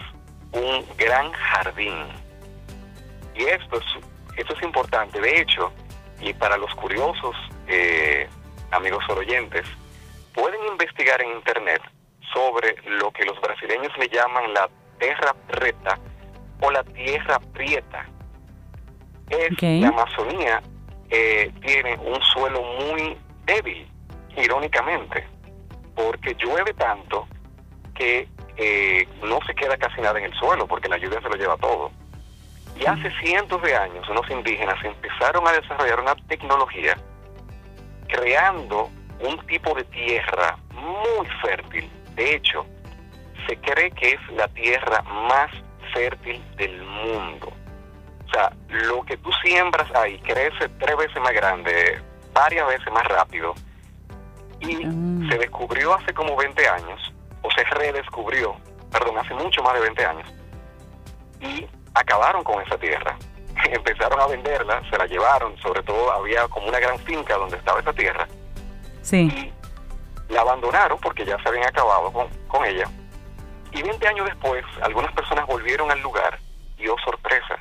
un gran jardín. Y esto es, esto es importante. De hecho, y para los curiosos, eh, amigos oyentes, pueden investigar en Internet sobre lo que los brasileños le llaman la tierra preta o la tierra prieta. Es la Amazonía eh, tiene un suelo muy débil, irónicamente, porque llueve tanto que eh, no se queda casi nada en el suelo, porque la lluvia se lo lleva todo. Y hace cientos de años unos indígenas empezaron a desarrollar una tecnología creando un tipo de tierra muy fértil. De hecho, se cree que es la tierra más fértil del mundo. O sea, lo que tú siembras ahí crece tres veces más grande, varias veces más rápido. Y ah. se descubrió hace como 20 años, o se redescubrió, perdón, hace mucho más de 20 años. Y acabaron con esa tierra. Empezaron a venderla, se la llevaron, sobre todo había como una gran finca donde estaba esa tierra. Sí. Y la abandonaron porque ya se habían acabado con, con ella. Y 20 años después, algunas personas volvieron al lugar y, oh sorpresa,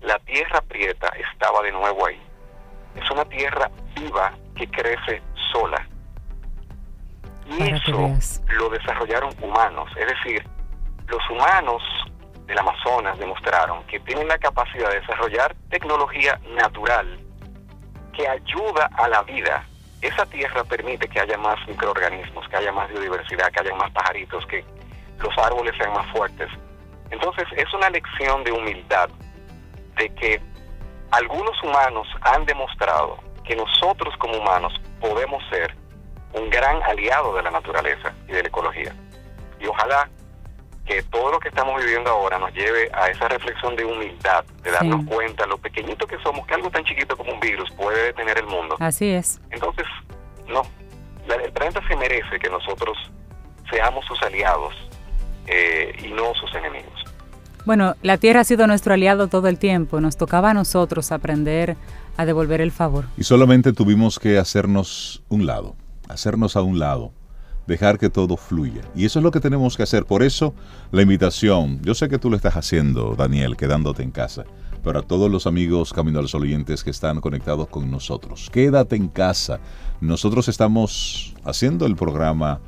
la tierra prieta estaba de nuevo ahí. Es una tierra viva que crece sola. Y eso lo desarrollaron humanos, es decir, los humanos del Amazonas demostraron que tienen la capacidad de desarrollar tecnología natural que ayuda a la vida. Esa tierra permite que haya más microorganismos, que haya más biodiversidad, que haya más pajaritos, que los árboles sean más fuertes. Entonces es una lección de humildad, de que algunos humanos han demostrado que nosotros como humanos podemos ser un gran aliado de la naturaleza y de la ecología. Y ojalá que todo lo que estamos viviendo ahora nos lleve a esa reflexión de humildad, de darnos cuenta lo pequeñito que somos, que algo tan chiquito como un virus puede detener el mundo. Así es. Entonces, no, el planeta se merece que nosotros seamos sus aliados eh, y no sus enemigos. Bueno, la Tierra ha sido nuestro aliado todo el tiempo, nos tocaba a nosotros aprender a devolver el favor. Y solamente tuvimos que hacernos un lado, hacernos a un lado dejar que todo fluya. Y eso es lo que tenemos que hacer. Por eso la invitación, yo sé que tú lo estás haciendo, Daniel, quedándote en casa, pero a todos los amigos Camino al Sol oyentes que están conectados con nosotros, quédate en casa. Nosotros estamos haciendo el programa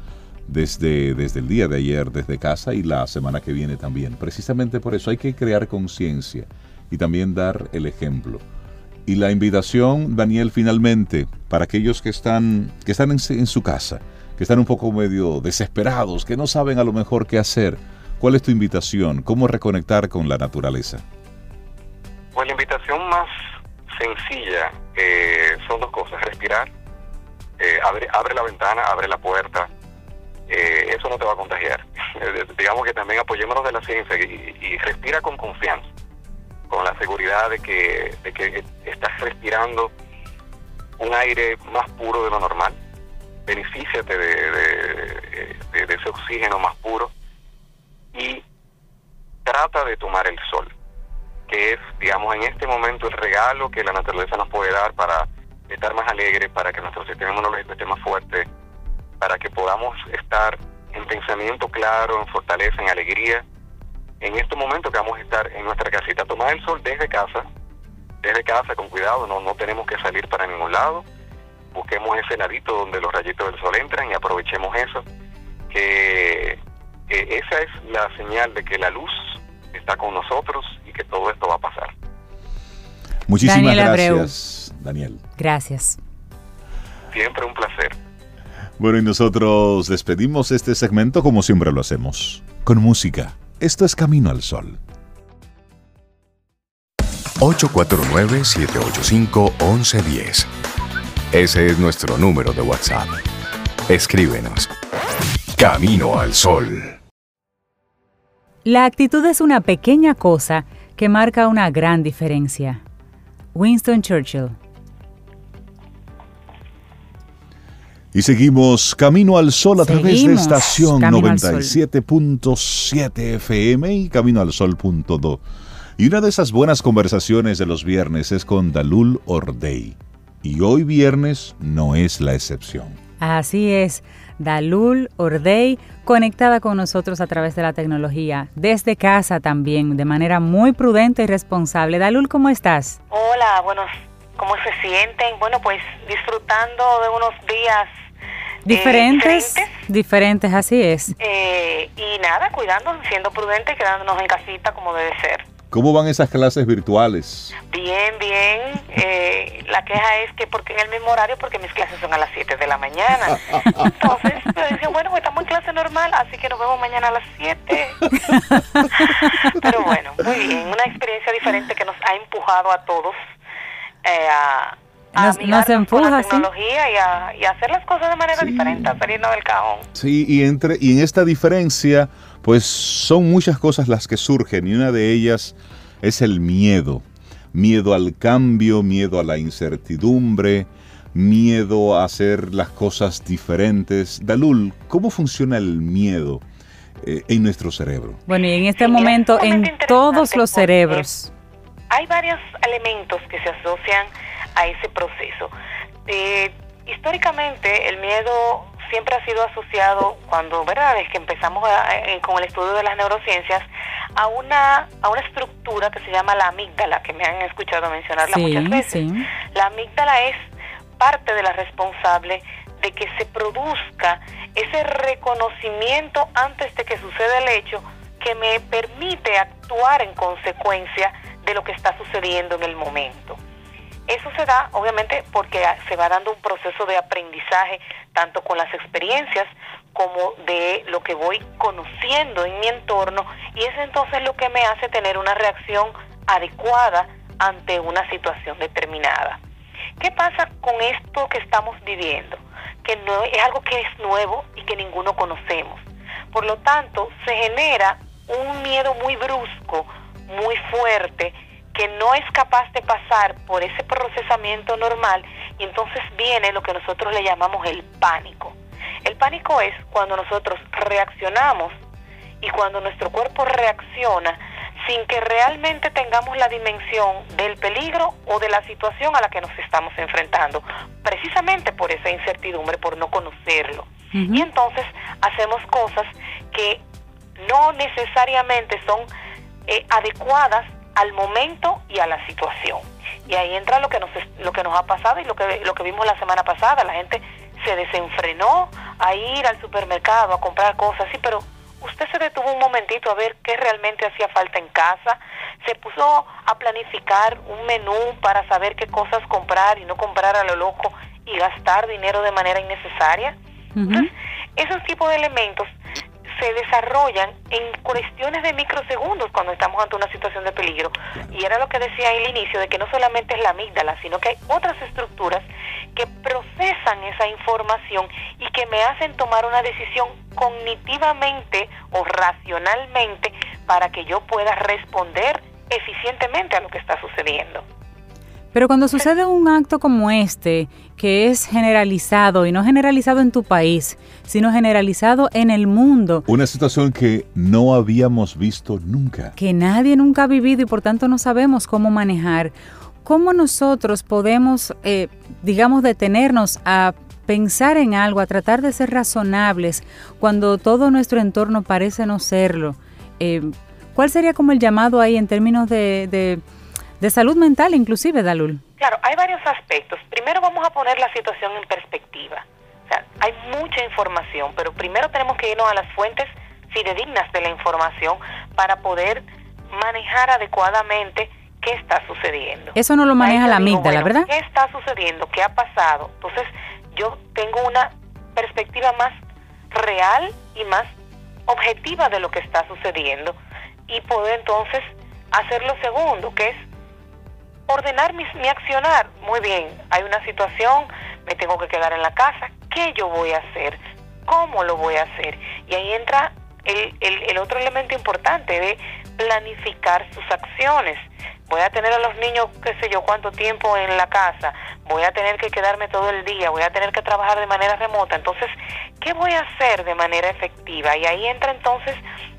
desde, desde el día de ayer, desde casa y la semana que viene también. Precisamente por eso hay que crear conciencia y también dar el ejemplo. Y la invitación, Daniel, finalmente, para aquellos que están, que están en su casa, que están un poco medio desesperados, que no saben a lo mejor qué hacer. ¿Cuál es tu invitación? ¿Cómo reconectar con la naturaleza? Pues la invitación más sencilla eh, son dos cosas. Respirar, eh, abre, la ventana, abre la puerta. Eh, eso no te va a contagiar. Digamos que también apoyémonos de la ciencia y, y, respira con confianza, con la seguridad de que, de que estás respirando un aire más puro de lo normal benefíciate de, de, ese oxígeno más puro y trata de tomar el sol, que es, digamos, en este momento el regalo que la naturaleza nos puede dar para estar más alegre, para que nuestro sistema inmunológico esté más fuerte, para que podamos estar en pensamiento claro, en fortaleza, en alegría. En este momento que vamos a estar en nuestra casita, tomar el sol desde casa, desde casa con cuidado, no, no tenemos que salir para ningún lado busquemos ese ladito donde los rayitos del sol entran y aprovechemos eso, que, esa es la señal de que la luz está con nosotros y que todo esto va a pasar. Muchísimas gracias, Daniel. Gracias. Siempre un placer. Bueno, y nosotros despedimos este segmento como siempre lo hacemos, con música. Esto es Camino al Sol. 849-785-1110. Ese es nuestro número de WhatsApp. Escríbenos. Camino al Sol. La actitud es una pequeña cosa que marca una gran diferencia. Winston Churchill. Y seguimos Camino al Sol a través de estación 97.7 FM y Camino al Sol.do. Y una de esas buenas conversaciones de los viernes es con Dalul Ordey. Y hoy viernes no es la excepción. Así es. Dalul Ordey, conectada con nosotros a través de la tecnología, desde casa también, de manera muy prudente y responsable. Dalul, ¿cómo estás? Hola, bueno, ¿cómo se sienten? Bueno, pues disfrutando de unos días eh, diferentes, diferentes, así es. Eh, y nada, cuidando, siendo prudentes, quedándonos en casita como debe ser. ¿Cómo van esas clases virtuales? Bien, bien. Eh, la queja es que porque en el mismo horario, porque mis clases son a las 7 de la mañana. Entonces, me dicen, bueno, pues estamos en clase normal, así que nos vemos mañana a las 7. Pero bueno, muy bien. Una experiencia diferente que nos ha empujado a todos eh, a, nos, nos empuja, la tecnología y, a, y, a, hacer las cosas de manera diferente, a salirnos del cajón. Sí, y, entre, y en esta diferencia pues son muchas cosas las que surgen y una de ellas es el miedo. Miedo al cambio, miedo a la incertidumbre, miedo a hacer las cosas diferentes. Dalul, ¿cómo funciona el miedo eh, en nuestro cerebro? Bueno, y en este momento en todos los cerebros. Hay varios elementos que se asocian a ese proceso. Eh, históricamente el miedo siempre ha sido asociado, cuando, ¿verdad? Es que empezamos con el estudio de las neurociencias, a una, a una estructura que se llama la amígdala, que me han escuchado mencionarla muchas veces. La amígdala es parte de la responsable de que se produzca ese reconocimiento antes de que suceda el hecho que me permite actuar en consecuencia de lo que está sucediendo en el momento. Eso se da obviamente porque se va dando un proceso de aprendizaje tanto con las experiencias como de lo que voy conociendo en mi entorno y es entonces lo que me hace tener una reacción adecuada ante una situación determinada. ¿Qué pasa con esto que estamos viviendo? Que no es algo que es nuevo y que ninguno conocemos. Por lo tanto, se genera un miedo muy brusco, muy fuerte que no es capaz de pasar por ese procesamiento normal y entonces viene lo que nosotros le llamamos el pánico. El pánico es cuando nosotros reaccionamos y cuando nuestro cuerpo reacciona sin que realmente tengamos la dimensión del peligro o de la situación a la que nos estamos enfrentando, precisamente por esa incertidumbre, por no conocerlo. Y entonces hacemos cosas que no necesariamente son eh, adecuadas al momento y a la situación. Y ahí entra lo que nos lo que nos ha pasado y lo que lo que vimos la semana pasada, la gente se desenfrenó a ir al supermercado a comprar cosas, sí, pero usted se detuvo un momentito a ver qué realmente hacía falta en casa, se puso a planificar un menú para saber qué cosas comprar y no comprar a lo loco y gastar dinero de manera innecesaria. Entonces, esos tipos de elementos se desarrollan en cuestiones de microsegundos cuando estamos ante una situación de peligro. Y era lo que decía al inicio, de que no solamente es la amígdala, sino que hay otras estructuras que procesan esa información y que me hacen tomar una decisión cognitivamente o racionalmente para que yo pueda responder eficientemente a lo que está sucediendo. Pero cuando sucede un acto como este, que es generalizado y no generalizado en tu país, sino generalizado en el mundo. Una situación que no habíamos visto nunca. Que nadie nunca ha vivido y por tanto no sabemos cómo manejar. ¿Cómo nosotros podemos, eh, digamos, detenernos a pensar en algo, a tratar de ser razonables cuando todo nuestro entorno parece no serlo? Eh, ¿Cuál sería como el llamado ahí en términos de de salud mental inclusive, Dalul. Claro, hay varios aspectos. Primero vamos a poner la situación en perspectiva. O sea, hay mucha información, pero primero tenemos que irnos a las fuentes fidedignas de la información para poder manejar adecuadamente qué está sucediendo. Eso no lo maneja la amígdala, ¿verdad? ¿Qué está sucediendo? ¿Qué ha pasado? Entonces, yo tengo una perspectiva más real y más objetiva de lo que está sucediendo y puedo entonces hacer lo segundo, que es ordenar mi, mi accionar. Muy bien, hay una situación, me tengo que quedar en la casa, ¿qué yo voy a hacer? ¿Cómo lo voy a hacer? Y ahí entra el, el, el otro elemento importante de planificar sus acciones. Voy a tener a los niños, qué sé yo, cuánto tiempo en la casa, voy a tener que quedarme todo el día, voy a tener que trabajar de manera remota. Entonces, ¿qué voy a hacer de manera efectiva? Y ahí entra entonces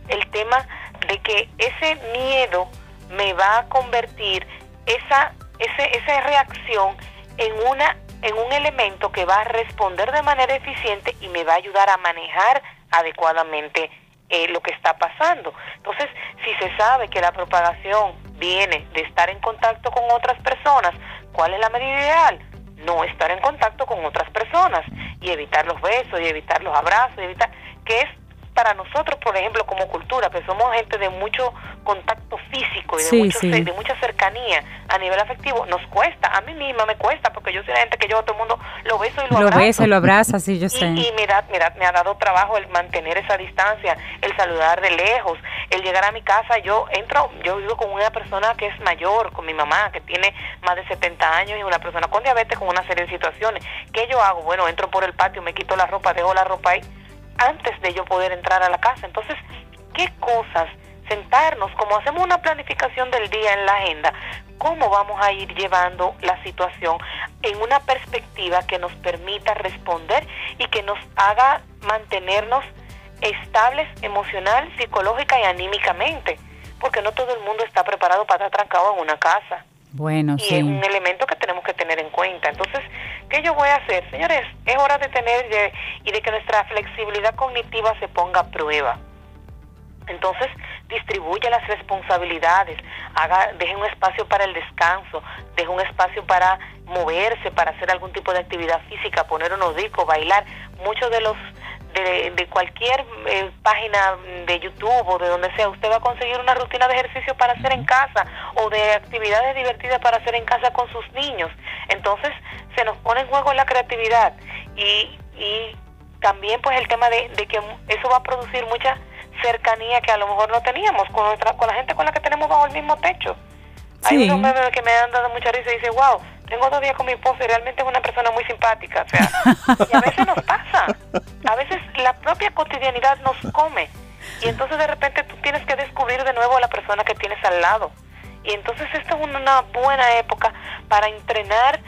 el tema de que ese miedo me va a convertir esa, ese, esa reacción en una en un elemento que va a responder de manera eficiente y me va a ayudar a manejar adecuadamente eh, lo que está pasando. Entonces, si se sabe que la propagación viene de estar en contacto con otras personas, ¿cuál es la medida ideal? No estar en contacto con otras personas y evitar los besos y evitar los abrazos, y evitar que es para nosotros, por ejemplo, como cultura, que somos gente de mucho contacto físico y de, mucho, de mucha cercanía a nivel afectivo, nos cuesta. A mí misma me cuesta, porque yo soy la gente que yo a todo el mundo lo beso y lo, lo abrazo. besa y lo abraza, sí, yo sé. Y, me, da, me, da, me ha dado trabajo el mantener esa distancia, el saludar de lejos, el llegar a mi casa. Yo entro, yo vivo con una persona que es mayor, con mi mamá, que tiene más de 70 años y una persona con diabetes, con una serie de situaciones. ¿Qué yo hago? Bueno, entro por el patio, me quito la ropa, dejo la ropa ahí antes de yo poder entrar a la casa. Entonces, ¿qué cosas? Sentarnos, como hacemos una planificación del día en la agenda, cómo vamos a ir llevando la situación en una perspectiva que nos permita responder y que nos haga mantenernos estables emocional, psicológica y anímicamente, porque no todo el mundo está preparado para estar trancado en una casa. Bueno, y es un elemento que tenemos que tener en cuenta. Entonces, ¿qué yo voy a hacer? Señores, es hora de tener y de que nuestra flexibilidad cognitiva se ponga a prueba. Entonces, distribuye las responsabilidades, haga, deje un espacio para el descanso, deje un espacio para moverse, para hacer algún tipo de actividad física, poner unos discos, bailar. Muchos de los de, cualquier eh, página de YouTube o de donde sea, usted va a conseguir una rutina de ejercicio para hacer en casa o de actividades divertidas para hacer en casa con sus niños. Entonces se nos pone en juego la creatividad y, y también pues el tema de, que eso va a producir mucha cercanía que a lo mejor no teníamos con, nuestra, con la gente con la que tenemos bajo el mismo techo. Hay unos memes que me han dado mucha risa y dice, wow, tengo dos días con mi esposo y realmente es una persona muy simpática. O sea, y a veces nos pasa. A veces la propia cotidianidad nos come. Y entonces de repente tú tienes que descubrir de nuevo a la persona que tienes al lado. Y entonces esta es una buena época para entrenar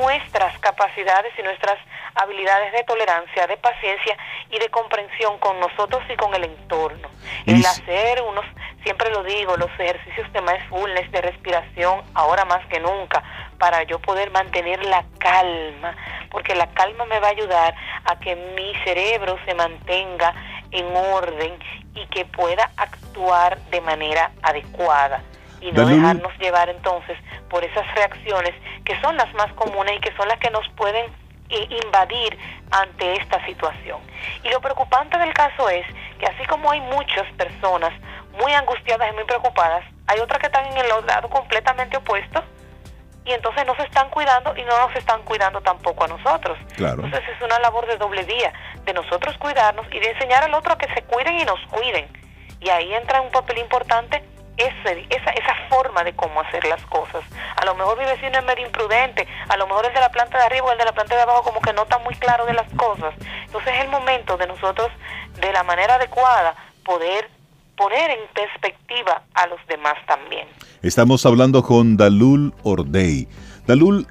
nuestras capacidades y nuestras habilidades de tolerancia, de paciencia y de comprensión con nosotros y con el entorno. El hacer unos, siempre lo digo, los ejercicios de mindfulness, de respiración, ahora más que nunca, para yo poder mantener la calma, porque la calma me va a ayudar a que mi cerebro se mantenga en orden y que pueda actuar de manera adecuada y no dejarnos llevar entonces por esas reacciones que son las más comunes y que son las que nos pueden invadir ante esta situación. Y lo preocupante del caso es que así como hay muchas personas muy angustiadas y muy preocupadas, hay otras que están en el lado completamente opuesto y entonces no se están cuidando y no nos están cuidando tampoco a nosotros. Entonces es una labor de doble vía, de nosotros cuidarnos y de enseñar al otro a que se cuiden y nos cuiden. Y ahí entra un papel importante ese, esa, esa forma de cómo hacer las cosas. A lo mejor mi vecino es medio imprudente, a lo mejor el de la planta de arriba o el de la planta de abajo como que no está muy claro de las cosas. Entonces es el momento de nosotros, de la manera adecuada, poder poner en perspectiva a los demás también. Estamos hablando con Dalul Ordey. Dalul,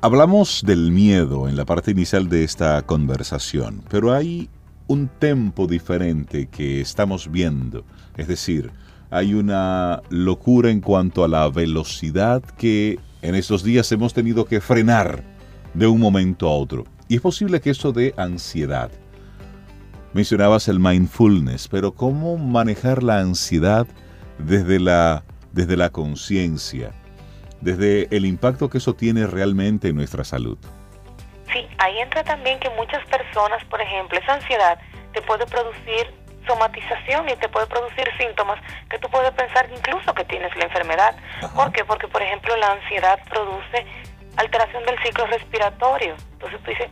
hablamos del miedo en la parte inicial de esta conversación, pero hay un tempo diferente que estamos viendo. Es decir, hay una locura en cuanto a la velocidad que en estos días hemos tenido que frenar de un momento a otro. Y es posible que eso dé ansiedad. Mencionabas el mindfulness, pero ¿cómo manejar la ansiedad desde la, desde la conciencia, desde el impacto que eso tiene realmente en nuestra salud? Sí, ahí entra también que muchas personas, por ejemplo, esa ansiedad te puede producir somatización y te puede producir síntomas que tú puedes pensar incluso que tienes la enfermedad. ¿Por qué? Porque, por ejemplo, la ansiedad produce alteración del ciclo respiratorio. Entonces tú dices,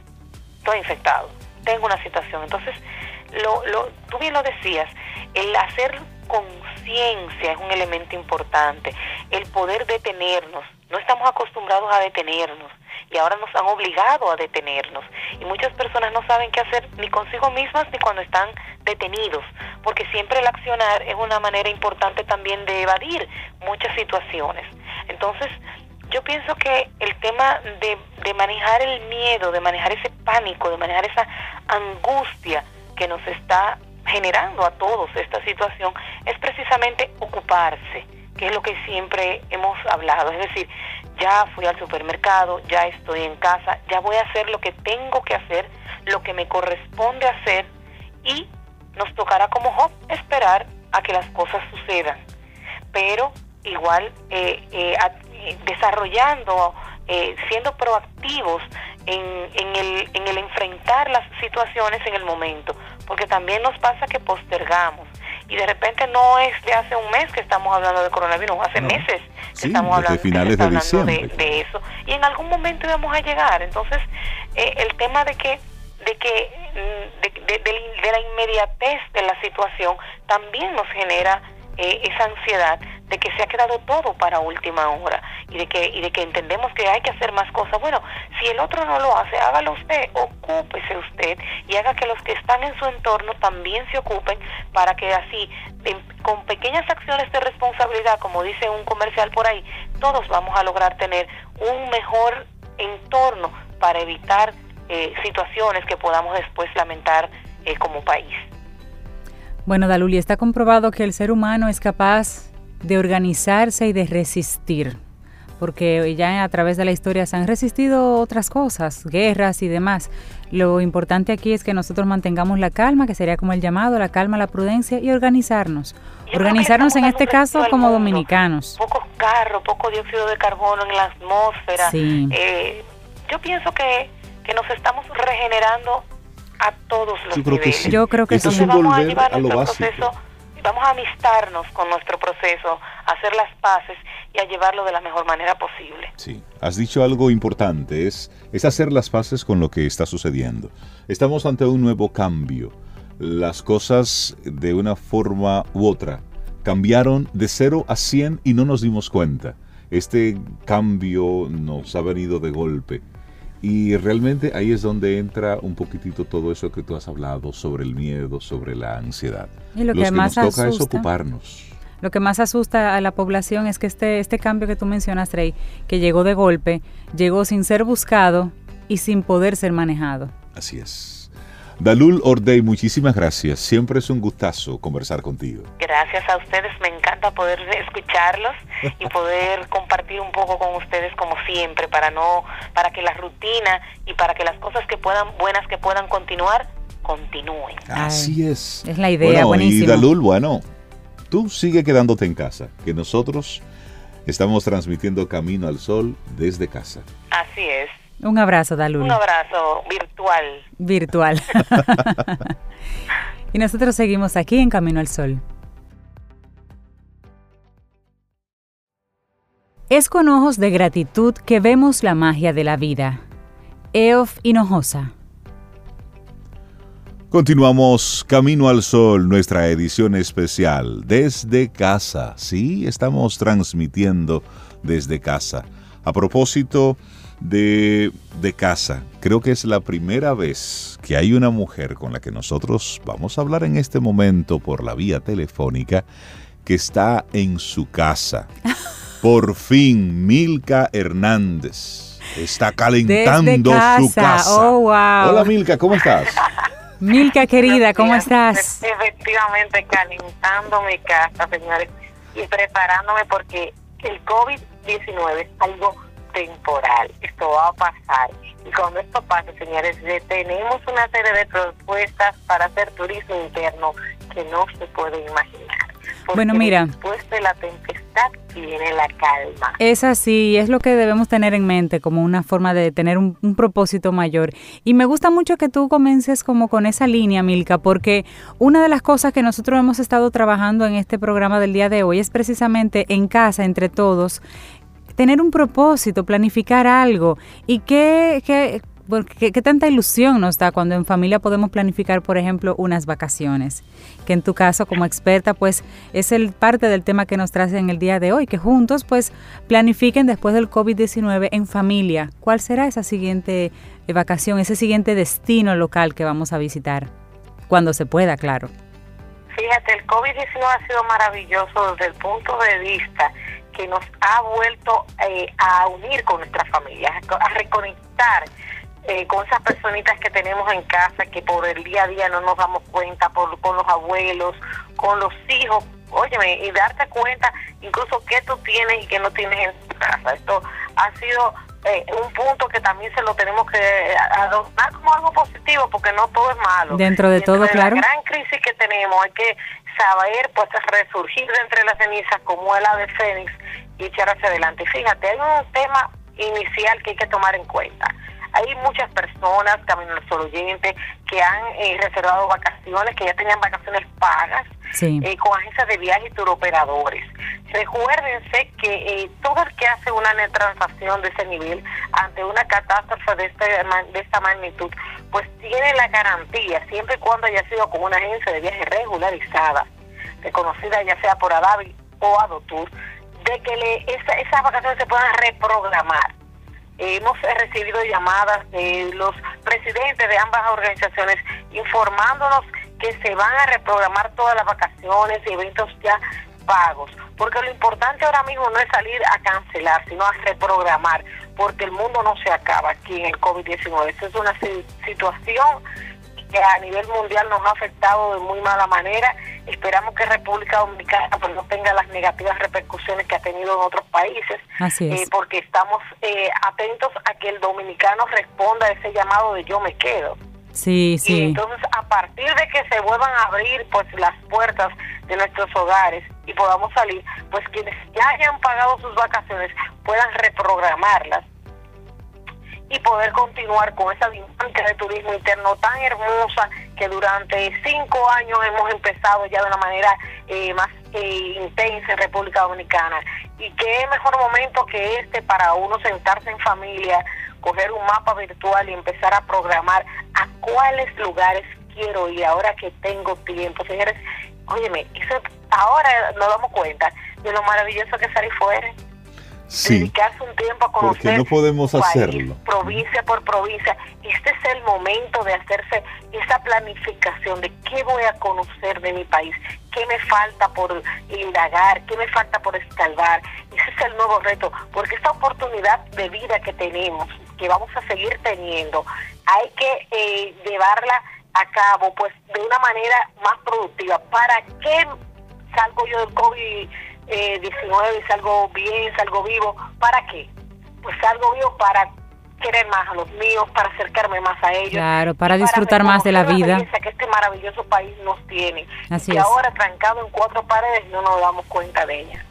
estoy infectado, tengo una situación. Entonces, lo, lo, tú bien lo decías, el hacer conciencia es un elemento importante, el poder detenernos. No estamos acostumbrados a detenernos y ahora nos han obligado a detenernos. Y muchas personas no saben qué hacer ni consigo mismas ni cuando están detenidos, porque siempre el accionar es una manera importante también de evadir muchas situaciones. Entonces, yo pienso que el tema de, de manejar el miedo, de manejar ese pánico, de manejar esa angustia que nos está generando a todos esta situación, es precisamente ocuparse, que es lo que siempre hemos hablado. Es decir, ya fui al supermercado, ya estoy en casa, ya voy a hacer lo que tengo que hacer, lo que me corresponde hacer y nos tocará como Job esperar a que las cosas sucedan. Pero igual eh, eh, eh, desarrollando, siendo proactivos en, en, el, en el enfrentar las situaciones en el momento, porque también nos pasa que postergamos. Y de repente no es de hace un mes que estamos hablando de coronavirus, hace meses que estamos hablando, finales de, de, eso. Y en algún momento íbamos a llegar. Entonces, eh, el tema de que de que mm, de, de, la inmediatez de la situación también nos genera eh, esa ansiedad de que se ha quedado todo para última hora y de que y de que entendemos que hay que hacer más cosas. Bueno, si el otro no lo hace, hágalo usted, ocúpese usted y haga que los que están en su entorno también se ocupen para que así con pequeñas acciones de responsabilidad, como dice un comercial por ahí, todos vamos a lograr tener un mejor entorno para evitar eh, situaciones que podamos después lamentar eh, como país. Bueno, Daluli, está comprobado que el ser humano es capaz de organizarse y de resistir, porque ya a través de la historia se han resistido otras cosas, guerras y demás. Lo importante aquí es que nosotros mantengamos la calma, que sería como el llamado, la calma, la prudencia y organizarnos. organizarnos en este caso como dominicanos. Pocos carros, poco dióxido de carbono en la atmósfera. Eh, yo pienso que, que nos estamos regenerando a todos los niveles. Yo creo que Esto es un volver a, lo básico vamos a amistarnos con nuestro proceso, a hacer las paces y a llevarlo de la mejor manera posible. Sí, has dicho algo importante, es, es hacer las paces con lo que está sucediendo. Estamos ante un nuevo cambio. Las cosas de una forma u otra cambiaron de 0 a 100 y no nos dimos cuenta. Este cambio nos ha venido de golpe y realmente ahí es donde entra un poquitito todo eso que tú has hablado sobre el miedo, sobre la ansiedad. Y lo que, más nos toca es ocuparnos. Lo que más asusta a la población es que este, este cambio que tú mencionas, Rey, que llegó de golpe, llegó sin ser buscado y sin poder ser manejado. Así es. Dalul Ordey, muchísimas gracias. Siempre es un gustazo conversar contigo. Gracias a ustedes, me encanta poder escucharlos y poder compartir un poco con ustedes como siempre para no para que la rutina y para que las cosas que puedan buenas que puedan continuar continúen. Así es. Es la idea, bueno, Y Dalul, bueno, tú sigue quedándote en casa, que nosotros estamos transmitiendo Camino al Sol desde casa. Así es. Un abrazo, Dalul. Un abrazo virtual. Virtual. y nosotros seguimos aquí en Camino al Sol. Es con ojos de gratitud que vemos la magia de la vida. Eof Hinojosa. Continuamos Camino al Sol, nuestra edición especial desde casa. Sí, estamos transmitiendo desde casa. A propósito de, de, casa. Creo que es la primera vez que hay una mujer con la que nosotros vamos a hablar en este momento por la vía telefónica que está en su casa. Por fin, Milka Hernández está calentando su casa. Oh, wow. Hola Milka, ¿cómo estás? Milka querida, ¿cómo estás? Efectivamente, calentando mi casa, señores, y preparándome porque el COVID-19 es algo temporal. Esto va a pasar. Y cuando esto pase, señores, tenemos una serie de propuestas para hacer turismo interno que no se puede imaginar. bueno, mira. Después de la tempestad viene la calma. Es así, es lo que debemos tener en mente como una forma de tener un, un, propósito mayor. Y me gusta mucho que tú comiences como con esa línea, Milka, porque una de las cosas que nosotros hemos estado trabajando en este programa del día de hoy es precisamente en casa, entre todos, tener un propósito, planificar algo. ¿Y qué, qué, ¿qué, tanta ilusión nos da cuando en familia podemos planificar, por ejemplo, unas vacaciones? Que en tu caso, como experta, pues es el parte del tema que nos traes en el día de hoy, que juntos pues planifiquen después del COVID-19 en familia. ¿Cuál será esa siguiente eh, vacación, ese siguiente destino local que vamos a visitar? Cuando se pueda, claro. Fíjate, el COVID-19 ha sido maravilloso desde el punto de vista que nos ha vuelto eh, a unir con nuestras familias, a reconectar eh, con esas personitas que tenemos en casa que por el día a día no nos damos cuenta, por, con los abuelos, con los hijos, óyeme, y darte cuenta incluso qué tú tienes y qué no tienes en tu casa. Esto ha sido eh, un punto que también se lo tenemos que adoptar como algo positivo porque no todo es malo. Dentro de todo, claro. La gran crisis que tenemos hay que saber pues resurgir de entre las cenizas como el ave fénix y echar hacia adelante. Fíjate, hay un tema inicial que hay que tomar en cuenta. Hay muchas personas, también nuestros oyentes, que han eh, reservado vacaciones, que ya tenían vacaciones pagas eh, con agencias de viajes y turoperadores. Recuérdense que eh, todo el que hace una transacción de ese nivel ante una catástrofe de, este, de esta magnitud, pues tiene la garantía, siempre y cuando haya sido con una agencia de viajes regularizada, reconocida ya sea por Adavi o Adotur, de que le, esas vacaciones se puedan reprogramar hemos recibido llamadas de los presidentes de ambas organizaciones informándonos que se van a reprogramar todas las vacaciones y eventos ya pagos, porque lo importante ahora mismo no es salir a cancelar, sino a reprogramar, porque el mundo no se acaba aquí en el COVID-19. Esta es una situación que a nivel mundial nos ha afectado de muy mala manera. Esperamos que República Dominicana pues, no tenga las negativas repercusiones que ha tenido en otros países, eh, porque estamos eh, atentos a que el dominicano responda a ese llamado de yo me quedo. Sí, sí. Y entonces, a partir de que se vuelvan a abrir pues las puertas de nuestros hogares y podamos salir, pues quienes ya hayan pagado sus vacaciones puedan reprogramarlas y poder continuar con esa dinámica de turismo interno tan hermosa que durante cinco años hemos empezado ya de una manera eh, más eh, intensa en República Dominicana. Y qué mejor momento que este para uno sentarse en familia, coger un mapa virtual y empezar a programar a cuáles lugares quiero ir ahora que tengo tiempo. Señores, óyeme, eso, ahora nos damos cuenta de lo maravilloso que salir fuera dedicarse un tiempo a conocer porque no podemos hacerlo. provincia por provincia. Este es el momento de hacerse esa planificación de qué voy a conocer de mi país qué me falta por indagar qué me falta por escalvar. Ese es el nuevo reto porque esta oportunidad de vida que tenemos que vamos a seguir teniendo hay que eh, llevarla a cabo pues de una manera más productiva. Para qué salgo yo del COVID eh, 19 salgo bien, salgo vivo. ¿Para qué? Pues salgo vivo para querer más a los míos, para acercarme más a ellos. Claro, para disfrutar más de la vida. Que este maravilloso país nos tiene. Así y ahora trancado en cuatro paredes no nos damos cuenta de ella.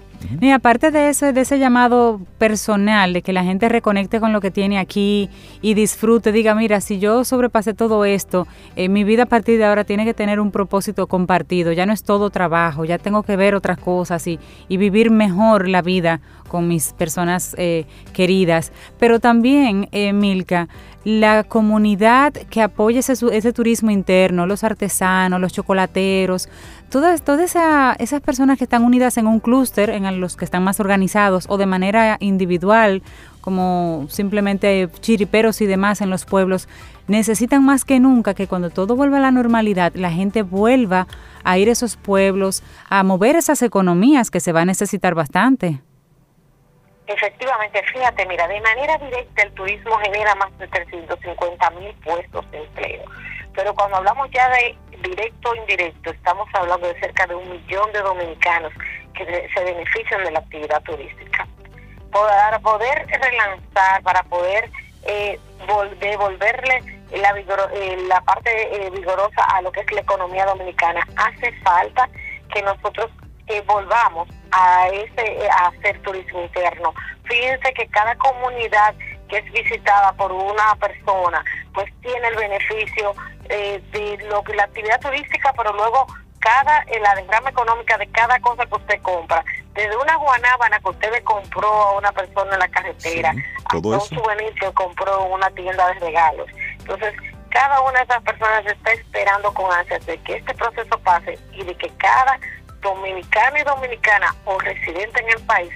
Aparte de eso, de ese llamado personal, de que la gente reconecte con lo que tiene aquí y disfrute, diga, mira, si yo sobrepasé todo esto, eh, mi vida a partir de ahora tiene que tener un propósito compartido, ya no es todo trabajo, ya tengo que ver otras cosas y, y vivir mejor la vida con mis personas eh, queridas. Pero también, eh, Milka, la comunidad que apoya ese, ese, turismo interno, los artesanos, los chocolateros, todas, todas esas personas que están unidas en un clúster, en los que están más organizados o de manera individual, como simplemente chiriperos y demás en los pueblos, necesitan más que nunca que cuando todo vuelva a la normalidad, la gente vuelva a ir a esos pueblos, a mover esas economías que se va a necesitar bastante. Efectivamente, fíjate, mira, de manera directa el turismo genera más de 350 mil puestos de empleo. Pero cuando hablamos ya de directo o indirecto, estamos hablando de cerca de un millón de dominicanos que se benefician de la actividad turística. Para poder relanzar, para poder eh, devolverle la, eh, la parte eh, vigorosa a lo que es la economía dominicana, hace falta que nosotros volvamos a ese a hacer turismo interno. Fíjense que cada comunidad que es visitada por una persona, pues tiene el beneficio eh, de lo que la actividad turística, pero luego cada, en la derrama económica de cada cosa que usted compra, desde una guanábana que usted le compró a una persona en la carretera, hasta un souvenir que compró en una tienda de regalos. Entonces, cada una de esas personas está esperando con ansias de que este proceso pase y de que cada dominicano y dominicana o residente en el país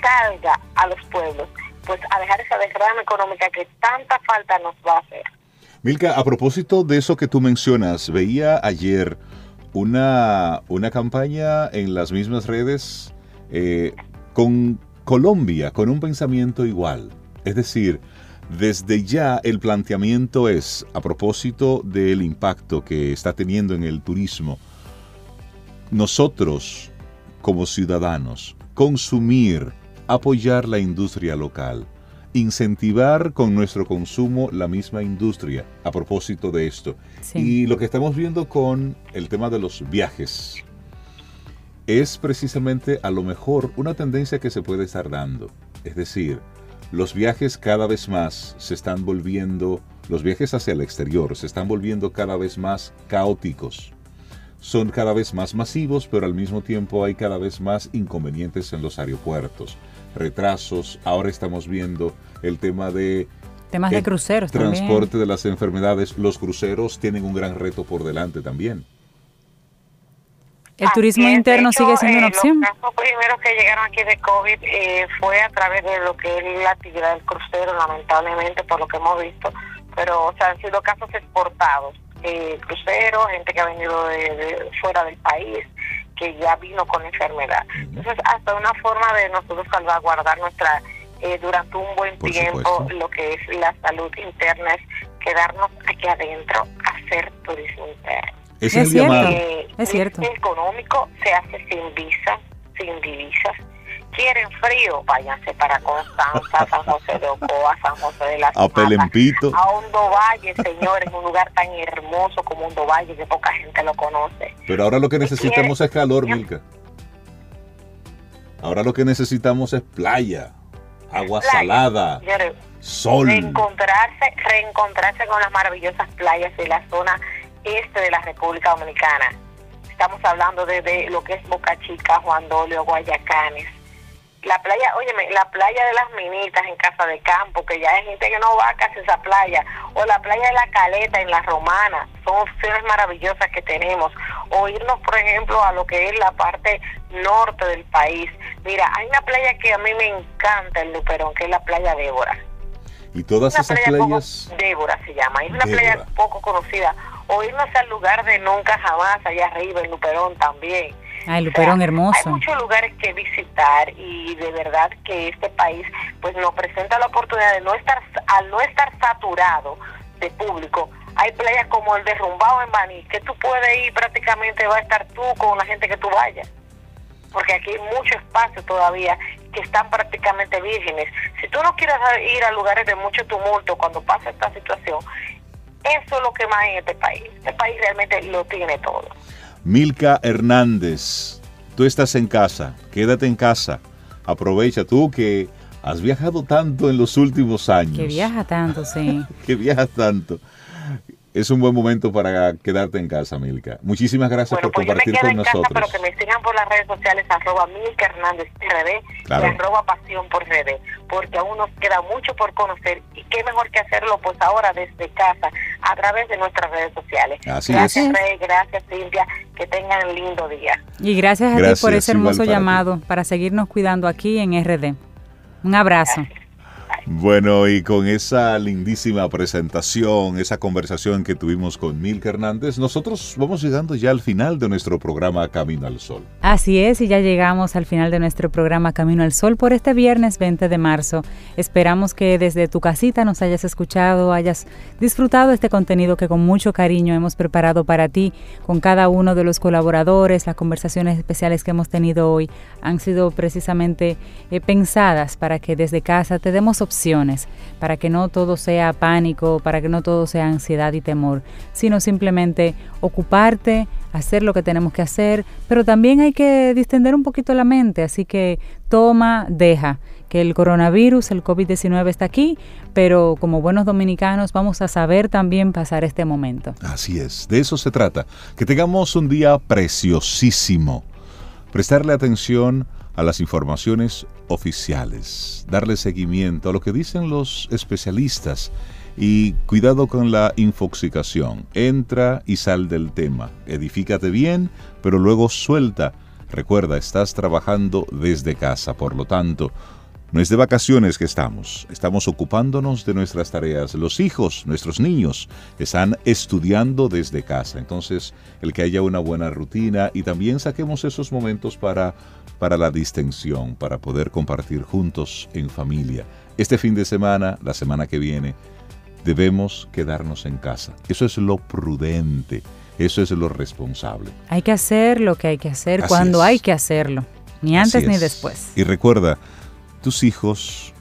salga a los pueblos, pues a dejar esa derrama económica que tanta falta nos va a hacer. Milka, a propósito de eso que tú mencionas, veía ayer una, una campaña en las mismas redes eh, con Colombia, con un pensamiento igual. Es decir, desde ya el planteamiento es, a propósito del impacto que está teniendo en el turismo, nosotros como ciudadanos, consumir, apoyar la industria local, incentivar con nuestro consumo la misma industria a propósito de esto. Y lo que estamos viendo con el tema de los viajes es precisamente a lo mejor una tendencia que se puede estar dando. Es decir, los viajes cada vez más se están volviendo, los viajes hacia el exterior se están volviendo cada vez más caóticos. Son cada vez más masivos, pero al mismo tiempo hay cada vez más inconvenientes en los aeropuertos. Retrasos, ahora estamos viendo el tema de Temas de cruceros transporte de las enfermedades. Los cruceros tienen un gran reto por delante también. ¿El turismo interno sigue siendo una opción? Los casos primeros que llegaron aquí de COVID eh, fue a través de lo que es la actividad del crucero, lamentablemente, por lo que hemos visto. Pero, o sea, han sido casos exportados. Eh, cruceros, gente que ha venido de, fuera del país, que ya vino con enfermedad. Entonces, hasta una forma de nosotros salvaguardar nuestra, eh, durante un buen tiempo, lo que es la salud interna, es quedarnos aquí adentro, hacer turismo interno. Es, es cierto, es cierto. económico se hace sin visa, sin divisas. Quieren frío, váyanse para Constanza, San José de Ocoa, San José de las A Pelempito. A Hondo Valle, señores, un lugar tan hermoso como Hondo Valle que poca gente lo conoce. Pero ahora lo que necesitamos es calor, Milka. Ahora lo que necesitamos es playa, agua salada, sol. Reencontrarse, reencontrarse con las maravillosas playas de la zona este de la República Dominicana. Estamos hablando de, lo que es Boca Chica, Juan Dolio, Guayacanes. La playa, óyeme, la playa de las Minitas en Casa de Campo, que ya hay gente que no va casi a esa playa, o la playa de la Caleta en La Romana, son opciones maravillosas que tenemos. O irnos, por ejemplo, a lo que es la parte norte del país. Mira, hay una playa que a mí me encanta en Luperón, que es la playa Débora. Y todas esas playas... Débora se llama, es una playa poco conocida o irnos al lugar de nunca jamás allá arriba en Luperón también. Hay muchos lugares que visitar y de verdad que este país pues nos presenta la oportunidad de no estar al no estar saturado de público. Hay playas como el derrumbado en Baní, que tú puedes ir prácticamente va a estar tú con la gente que tú vayas. Porque aquí hay mucho espacio todavía que están prácticamente vírgenes. Si tú no quieres ir a lugares de mucho tumulto cuando pasa esta situación, eso es lo que más en este país. Este país realmente lo tiene todo. Milka Hernández, tú estás en casa, quédate en casa. Aprovecha tú que has viajado tanto en los últimos años. Que viaja tanto, sí. que viajas tanto es un buen momento para quedarte en casa, Milka. Muchísimas gracias por pues compartir con nosotros. pero que me sigan por las redes sociales, arroba Milka Hernández RD y arroba Pasión por RD, porque aún nos queda mucho por conocer y qué mejor que hacerlo pues ahora desde casa, a través de nuestras redes sociales. Así gracias, Rey, gracias, Silvia, que tengan un lindo día. Y gracias a ti por ese hermoso llamado para, seguirnos cuidando aquí en RD. Un abrazo. Bueno, y con esa lindísima presentación, esa conversación que tuvimos con Milka Hernández, nosotros vamos llegando ya al final de nuestro programa Camino al Sol. Así es, y ya llegamos al final de nuestro programa Camino al Sol por este viernes 20 de marzo. Esperamos que desde tu casita nos hayas escuchado, hayas disfrutado este contenido que con mucho cariño hemos preparado para ti, con cada uno de los colaboradores, las conversaciones especiales que hemos tenido hoy han sido precisamente eh, pensadas para que desde casa te demos opciones para que no todo sea pánico, para que no todo sea ansiedad y temor, sino simplemente ocuparte, hacer lo que tenemos que hacer, pero también hay que distender un poquito la mente, así que toma, deja que el coronavirus, el COVID-19 está aquí, pero como buenos dominicanos vamos a saber también pasar este momento. Así es, de eso se trata, que tengamos un día preciosísimo, prestarle atención a las informaciones oficiales, darle seguimiento a lo que dicen los especialistas y cuidado con la infoxicación. Entra y sal del tema. Edifícate bien, pero luego suelta. Recuerda, estás trabajando desde casa, por lo tanto, no es de vacaciones que estamos, estamos ocupándonos de nuestras tareas. Los hijos, nuestros niños, están estudiando desde casa. Entonces, el que haya una buena rutina y también saquemos esos momentos para, para la distensión, para poder compartir juntos en familia. Este fin de semana, la semana que viene, debemos quedarnos en casa. Eso es lo prudente, eso es lo responsable. Hay que hacer lo que hay que hacer cuando hay que hacerlo, ni antes ni después. Y recuerda, tus hijos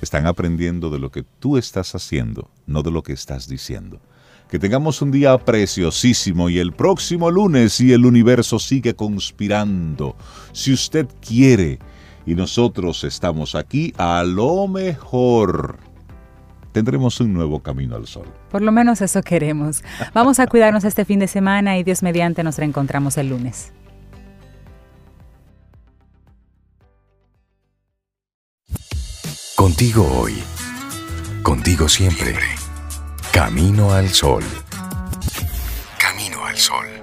están aprendiendo de lo que tú estás haciendo, no de lo que estás diciendo. Que tengamos un día preciosísimo y el próximo lunes, si el universo sigue conspirando, si usted quiere y nosotros estamos aquí, a lo mejor tendremos un nuevo camino al sol. Por lo menos eso queremos. Vamos a cuidarnos este fin de semana y Dios mediante nos reencontramos el lunes. Contigo hoy. Contigo siempre. Camino al sol. Camino al sol.